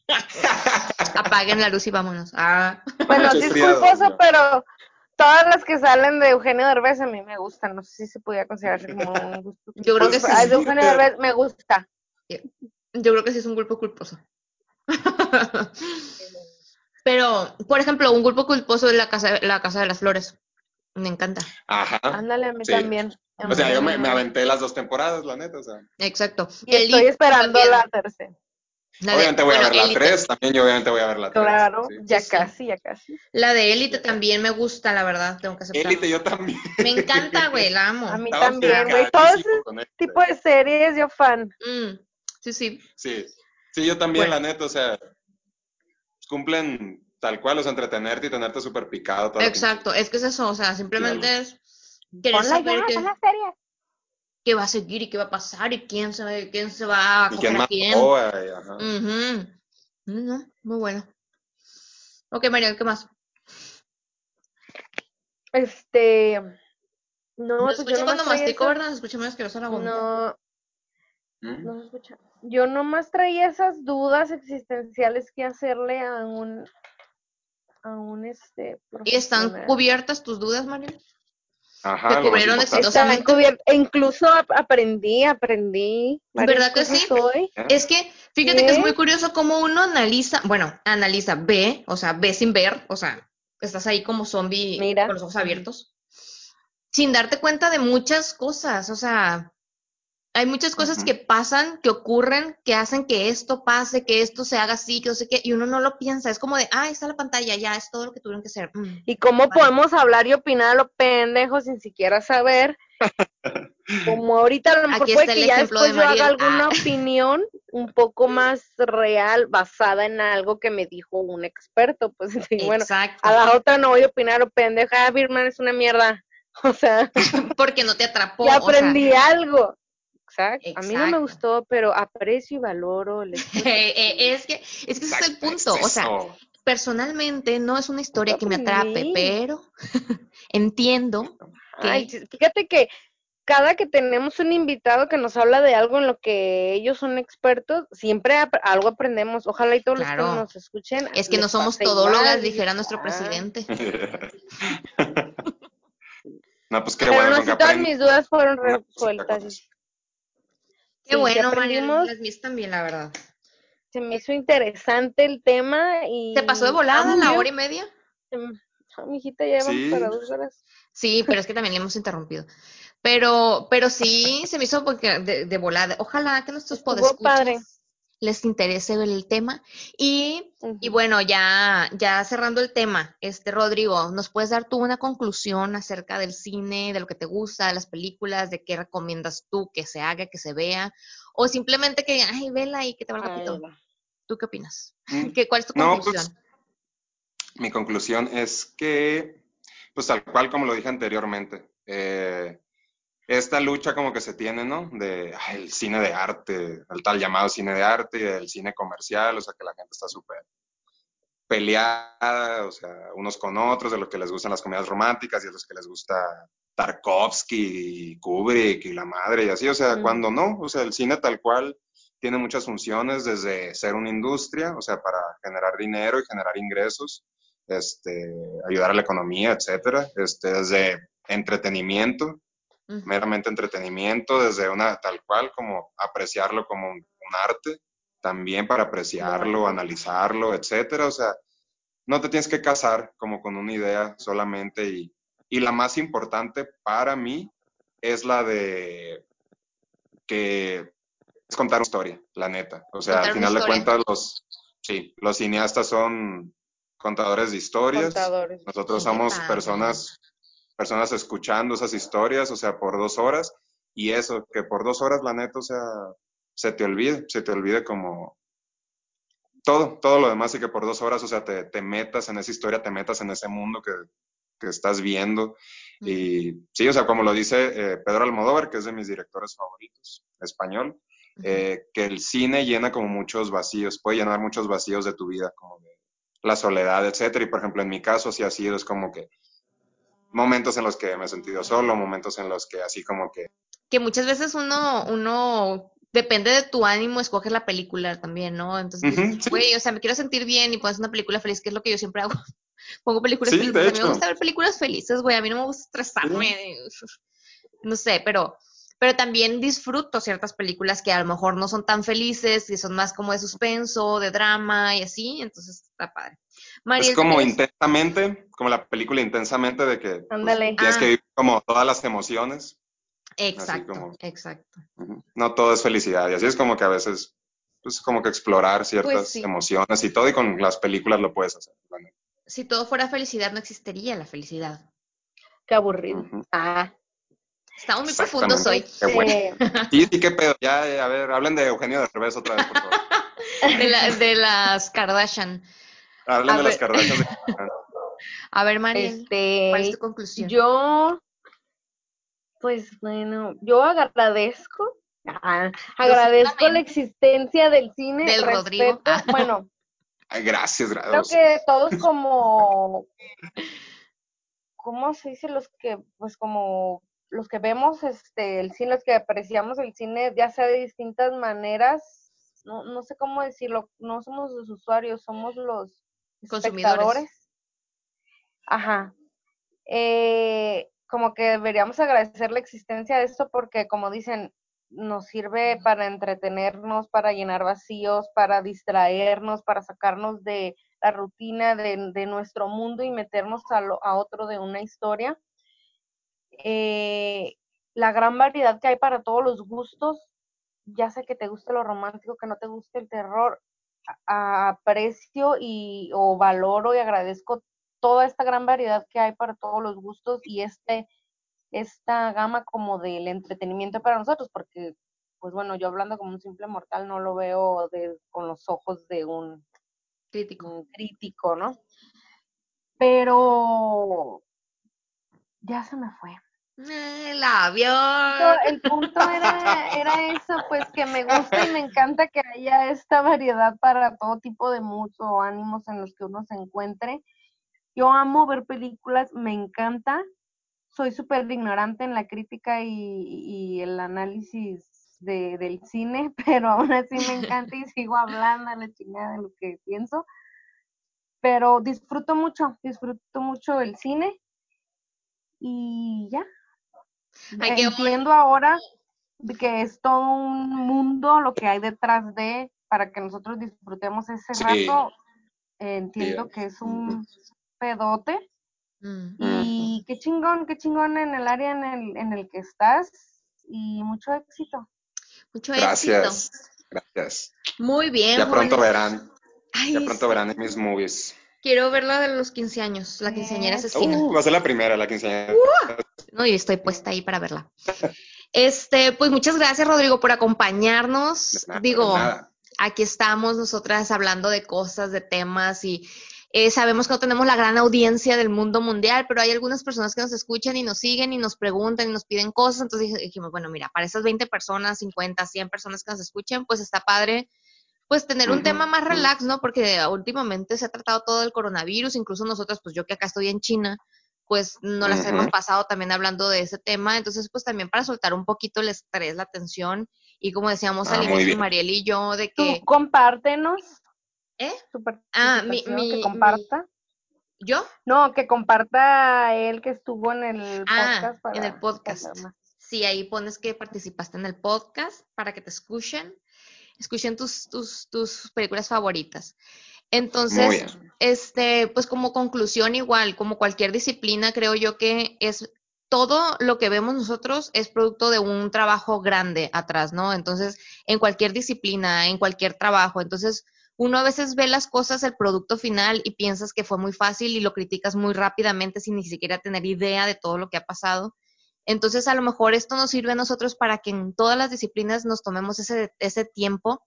Apaguen la luz y vámonos. Ah. Bueno, sí es culposo, no. pero todas las que salen de Eugenio Derbez a mí me gustan. No sé si se podía considerarse como un gusto. Yo creo que culposo. sí. Ay, de Eugenio Derbez me gusta. Yo creo que sí es un culpo culposo. Pero, por ejemplo, un culpo culposo es la casa, la casa de las flores. Me encanta. Ajá. Ándale, a mí Sí. también. O sea, yo me, aventé las dos temporadas, la neta, o sea. Exacto. Y estoy esperando también. la tercera. La de- obviamente voy a ver la Elite. 3, también yo obviamente voy a ver la 3. Claro, sí. ya Sí, sí. casi, ya casi. La de Élite también me gusta, la verdad, tengo que aceptarlo. Élite yo también. Me encanta, güey, la amo. A mí Estaba también, güey. Todo ese Élite. tipo de series, yo fan. Mm, sí, sí. Sí, sí, yo también, Bueno. la neta, o sea, cumplen tal cual, o sea, entretenerte y tenerte súper picado. toda la Exacto, es que es eso, o sea, simplemente Claro. es Ponla saber pon la serie. Qué va a seguir y qué va a pasar y quién se, quién se va a Y coger quién a quién. mató, ajá. Mm, no, muy bueno. Ok, María, ¿qué más? Este. No, No pues se yo cuando mastico, ¿verdad? Se escucha más que la. No, ¿Mm? no se escucha. Yo nomás traía esas dudas existenciales que hacerle a un. A un este. ¿Y están cubiertas tus dudas, María? Ajá, que lo más cubrieron importante. exitosa- Están cubiertas. E incluso ap- aprendí, aprendí. ¿Verdad que sí? hoy. Es que, fíjate que es muy curioso cómo uno analiza, bueno, analiza, ve, o sea, ve sin ver, o sea, estás ahí como zombie Mira. con los ojos abiertos, sin darte cuenta de muchas cosas, o sea, hay muchas cosas que pasan, que ocurren, que hacen que esto pase, que esto se haga así, que no sé qué, y uno no lo piensa, es como de, ah, está la pantalla, ya, es todo lo que tuvieron que hacer. Mm. Y cómo Vale. podemos hablar y opinar a lo pendejo sin siquiera saber. Como ahorita a lo mejor puede que ya después de yo haga alguna Ah. opinión un poco más real basada en algo que me dijo un experto. Pues bueno, Exacto, a la otra no voy a opinar o pendeja, ah, Birman es una mierda. O sea, porque no te atrapó, ya o sea, aprendí algo. Exacto. A mí no me gustó, pero aprecio y valoro el esfuerzo. eh, es que, es que ese es el punto, es o sea, personalmente no es una historia que me atrape, pero entiendo que Ay, fíjate que cada que tenemos un invitado que nos habla de algo en lo que ellos son expertos, siempre ap- algo aprendemos. Ojalá y todos los que nos escuchen. es que no somos todólogas, dijera nuestro presidente. no, pues qué Pero bueno, no, que todas mis dudas fueron cosita resueltas. Qué Sí, bueno, María, aprendimos. las mías también, la verdad. Se me hizo interesante el tema y... ¿Se pasó de volada la hora y media? Ah, mijita, ya vamos Sí. para dos horas. Sí, pero es que también le hemos interrumpido. Pero, pero sí, se me hizo porque de, de volada. Ojalá que nuestros podescuchas padre. Les interese el tema. Y Y bueno, ya, ya cerrando el tema, este Rodrigo, ¿nos puedes dar tú una conclusión acerca del cine, de lo que te gusta, de las películas, de qué recomiendas tú que se haga, que se vea? O simplemente que, ay, vela y que te valga pito. ¿Tú qué opinas? Mm, ¿Qué, ¿Cuál es tu No, conclusión? pues mi conclusión es que, pues tal cual como lo dije anteriormente, eh, esta lucha como que se tiene, ¿no? De ay, el cine de arte, el tal llamado cine de arte y el cine comercial, o sea, que la gente está súper peleada, o sea, unos con otros, de los que les gustan las comedias románticas y de los que les gusta Tarkovsky y Kubrick y la madre y así, o sea, Mm. cuando no, o sea, el cine tal cual tiene muchas funciones, desde ser una industria, o sea, para generar dinero y generar ingresos, este, ayudar a la economía, etcétera, este, desde entretenimiento, Meramente entretenimiento, desde una tal cual como apreciarlo como un, un arte, también para apreciarlo, analizarlo, etcétera, o sea, no te tienes que casar como con una idea solamente y, y la más importante para mí es la de que es contar una historia, la neta. O sea, Contar al final de cuentas los, sí, los cineastas son contadores de historias. Contadores. Nosotros somos personas, personas escuchando esas historias, o sea, por dos horas. Y eso, que por dos horas, la neta, o sea, se te olvide, se te olvide como todo, todo lo demás y que por dos horas, o sea, te, te metas en esa historia, te metas en ese mundo que, que estás viendo. Y sí, o sea, como lo dice eh, Pedro Almodóvar, que es de mis directores favoritos, español, eh, que el cine llena como muchos vacíos, puede llenar muchos vacíos de tu vida, como de la soledad, etcétera. Y por ejemplo, en mi caso, sí ha sido, es como que momentos en los que me he sentido solo, momentos en los que así como que, que muchas veces uno, uno, depende de tu ánimo, escoges la película también, ¿no? Entonces sí. güey, o sea, me quiero sentir bien y pones una película feliz, que es lo que yo siempre hago. Pongo películas Sí, felices. A mí me gusta ver películas felices, güey. A mí no me gusta estresarme. No sé, pero, pero también disfruto ciertas películas que a lo mejor no son tan felices y son más como de suspenso, de drama y así. Entonces está padre. Mariel, es como ¿tienes- intensamente, como la película intensamente de que pues, tienes Ah. que vivir como todas las emociones. Exacto, como- exacto. No todo es felicidad. Y así es como que a veces, pues como que explorar ciertas Pues sí. emociones y todo, y con las películas lo puedes hacer. Si todo fuera felicidad, no existiría la felicidad. Qué aburrido. Ah. Estamos muy profundos hoy. Qué bueno. este, Sí, sí, qué pedo. Ya, a ver, hablen de Eugenio Derbez otra vez, por favor. De, la- de las Kardashian. Hablen A de las ver. De- A ver, Mariel, ¿cuál es este, tu conclusión? yo, pues bueno, yo agradezco, ah, agradezco la existencia del cine, Del Rodrigo. Ah. bueno, Ay, gracias, creo gracias. que todos como, ¿cómo se dice? Los que, pues como los que vemos este el cine, los que apreciamos el cine, ya sea de distintas maneras, no, no sé cómo decirlo, no somos los usuarios, somos los Consumidores. Ajá. Eh, como que deberíamos agradecer la existencia de esto porque, como dicen, nos sirve para entretenernos, para llenar vacíos, para distraernos, para sacarnos de la rutina de, de nuestro mundo y meternos a, lo- a otro de una historia. Eh, la gran variedad que hay para todos los gustos, ya sea que te guste lo romántico, que no te guste el terror, aprecio y o valoro y agradezco toda esta gran variedad que hay para todos los gustos y este esta gama como del entretenimiento para nosotros, porque pues bueno, yo hablando como un simple mortal no lo veo de, con los ojos de un, Crítico. un crítico, ¿no? Pero ya se me fue. El avión. el punto era, era eso, pues que me gusta y me encanta que haya esta variedad para todo tipo de moods o ánimos en los que uno se encuentre. Yo amo ver películas, me encanta. Soy súper ignorante en la crítica y, y el análisis de, del cine, pero aún así me encanta y sigo hablando a la chingada de lo que pienso. Pero disfruto mucho, disfruto mucho el cine y ya. Ay, qué Entiendo ahora de que es todo un mundo lo que hay detrás de para que nosotros disfrutemos ese Sí. rato. Eh, entiendo Sí. que es un pedote Mm. y qué chingón, qué chingón en el área en el, en el que estás y mucho éxito. Mucho Gracias. éxito. Gracias. Muy bien, Ya pronto verán, Ay, ya pronto sí. verán en mis movies. Quiero ver la de los 15 años, la quinceañera asesina. Uh, va a ser la primera, la quinceañera. No, y estoy puesta ahí para verla. Este, pues muchas gracias, Rodrigo, por acompañarnos. Nada, Digo, aquí estamos nosotras hablando de cosas, de temas y Eh, sabemos que no tenemos la gran audiencia del mundo mundial, pero hay algunas personas que nos escuchan y nos siguen y nos preguntan y nos piden cosas. Entonces dijimos, bueno, mira, para esas 20 personas, 50, 100 personas que nos escuchen, pues está padre, pues tener un tema más relax, ¿no? Porque últimamente se ha tratado todo el coronavirus, incluso nosotros, pues yo que acá estoy en China, pues no las hemos pasado también hablando de ese tema. Entonces, pues también para soltar un poquito el estrés, la tensión y como decíamos Ah, al inicio. Mariel y yo, de Tú que, compártenos ¿eh? tu Ah, mi- mi- que mi- comparta. ¿Yo? No, que comparta él que estuvo en el Ah, podcast. Para en el podcast. Sí, ahí pones que participaste en el podcast para que te escuchen, escuchen tus, tus, tus películas favoritas. Entonces, este, pues como conclusión igual, como cualquier disciplina, creo yo que es todo lo que vemos nosotros es producto de un trabajo grande atrás, ¿no? Entonces, en cualquier disciplina, en cualquier trabajo, entonces uno a veces ve las cosas, el producto final y piensas que fue muy fácil y lo criticas muy rápidamente sin ni siquiera tener idea de todo lo que ha pasado. Entonces, a lo mejor esto nos sirve a nosotros para que en todas las disciplinas nos tomemos ese, ese tiempo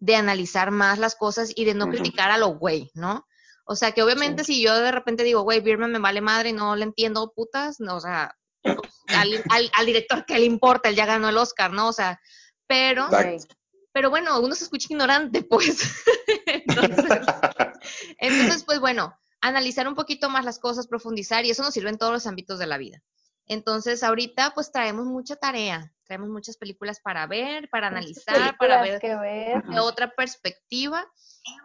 de analizar más las cosas y de no criticar a lo güey, ¿no? O sea, que obviamente si yo de repente digo, güey, Birman me vale madre y no le entiendo putas, no, o sea, al, al- al director que le importa, él ya ganó el Oscar, ¿no? O sea, pero, Exacto. pero bueno, uno se escucha ignorante, pues. entonces, entonces, pues bueno, analizar un poquito más las cosas, profundizar, y eso nos sirve en todos los ámbitos de la vida. Entonces, ahorita pues traemos mucha tarea, traemos muchas películas para ver, para analizar, para ver que ver. de otra perspectiva.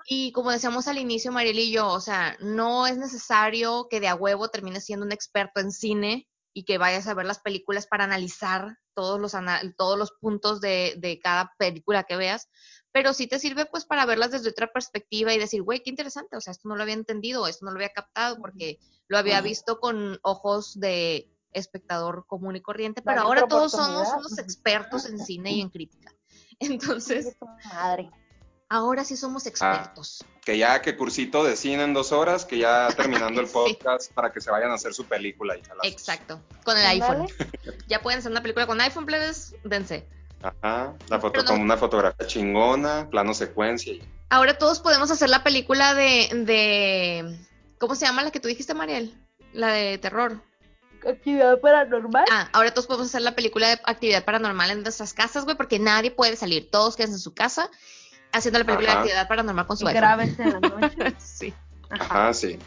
Y como decíamos al inicio, Mariel y yo, o sea, no es necesario que de a huevo termines siendo un experto en cine y que vayas a ver las películas para analizar todos los, ana- todos los puntos de, de cada película que veas, pero sí te sirve pues para verlas desde otra perspectiva y decir, güey, qué interesante, o sea, esto no lo había entendido, esto no lo había captado porque lo había visto con ojos de espectador común y corriente, pero Dale ahora todos somos unos expertos en cine y en crítica. Entonces, madre. ahora sí somos expertos. Que ya, que cursito de cine en dos horas, que ya terminando el Sí. podcast para que se vayan a hacer su película. las- Exacto, con el iPhone. Ya pueden hacer una película con iPhone, plebes, dense. Ajá, la foto no- con una fotografía chingona, plano secuencia. y- Ahora todos podemos hacer la película de, de ¿cómo se llama la que tú dijiste, Mariel? La de terror. Actividad paranormal. Ah, ahora todos podemos hacer la película de actividad paranormal en nuestras casas, güey, porque nadie puede salir. Todos quedan en su casa haciendo la película Ajá. de actividad paranormal con su graves en la noche. Sí, Ajá. Ajá, sí.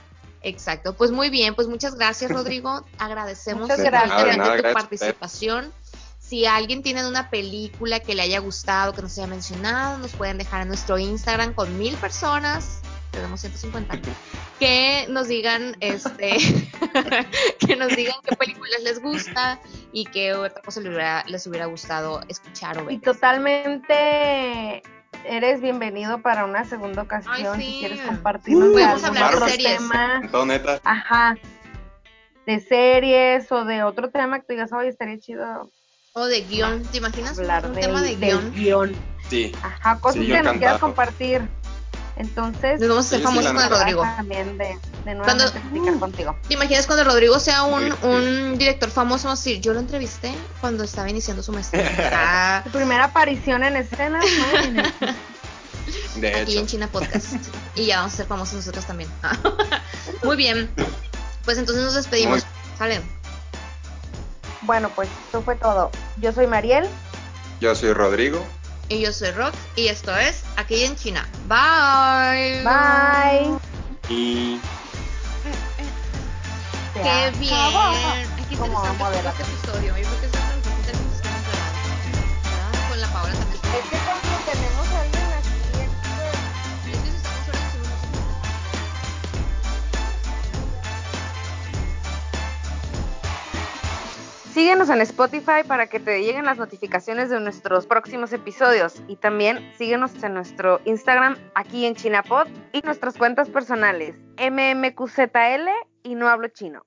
exacto. Pues muy bien, pues muchas gracias, Rodrigo. Agradecemos Muchas nada, nada, tu gracias participación. Si alguien tiene una película que le haya gustado, que nos haya mencionado, nos pueden dejar en nuestro Instagram con mil personas. Tenemos 150. Que nos digan, este, que nos digan qué películas les gusta y qué otra cosa les hubiera, les hubiera gustado escuchar o Y totalmente eres bienvenido para una segunda ocasión Ay, si sí. quieres compartirnos de Podemos algún hablar de series. tema. Ajá. De series o de otro tema que tú digas, oye, estaría chido O de guion. ¿Te imaginas un, hablar un del- tema de guion? guion. Sí. Ajá, cosas Sí, que nos quieras compartir. Entonces, Nos vamos a hacer sí, famosos con el. Rodrigo. también de, de Cuando- contigo. ¿Te imaginas cuando Rodrigo sea un, Muy director famoso? Vamos a decir, yo lo entrevisté cuando estaba iniciando su maestría. Ah, Tu primera aparición en escena De aquí hecho. en China Podcast. Y ya vamos a ser famosos nosotros también. Muy bien. Pues entonces nos despedimos. Sale. Bueno, pues esto fue todo. Yo soy Mariel. Yo soy Rodrigo. Y yo soy Rock. Y esto es Aquí en China. Bye. Bye. Y Qué bien. Ay, qué modelo. este episodio. Yo creo que es. Con la Paola también. Es que cuando tenemos Síguenos en Spotify para que te lleguen las notificaciones de nuestros próximos episodios y también síguenos en nuestro Instagram aquí en Chinapod y nuestras cuentas personales mmqzl y no hablo chino.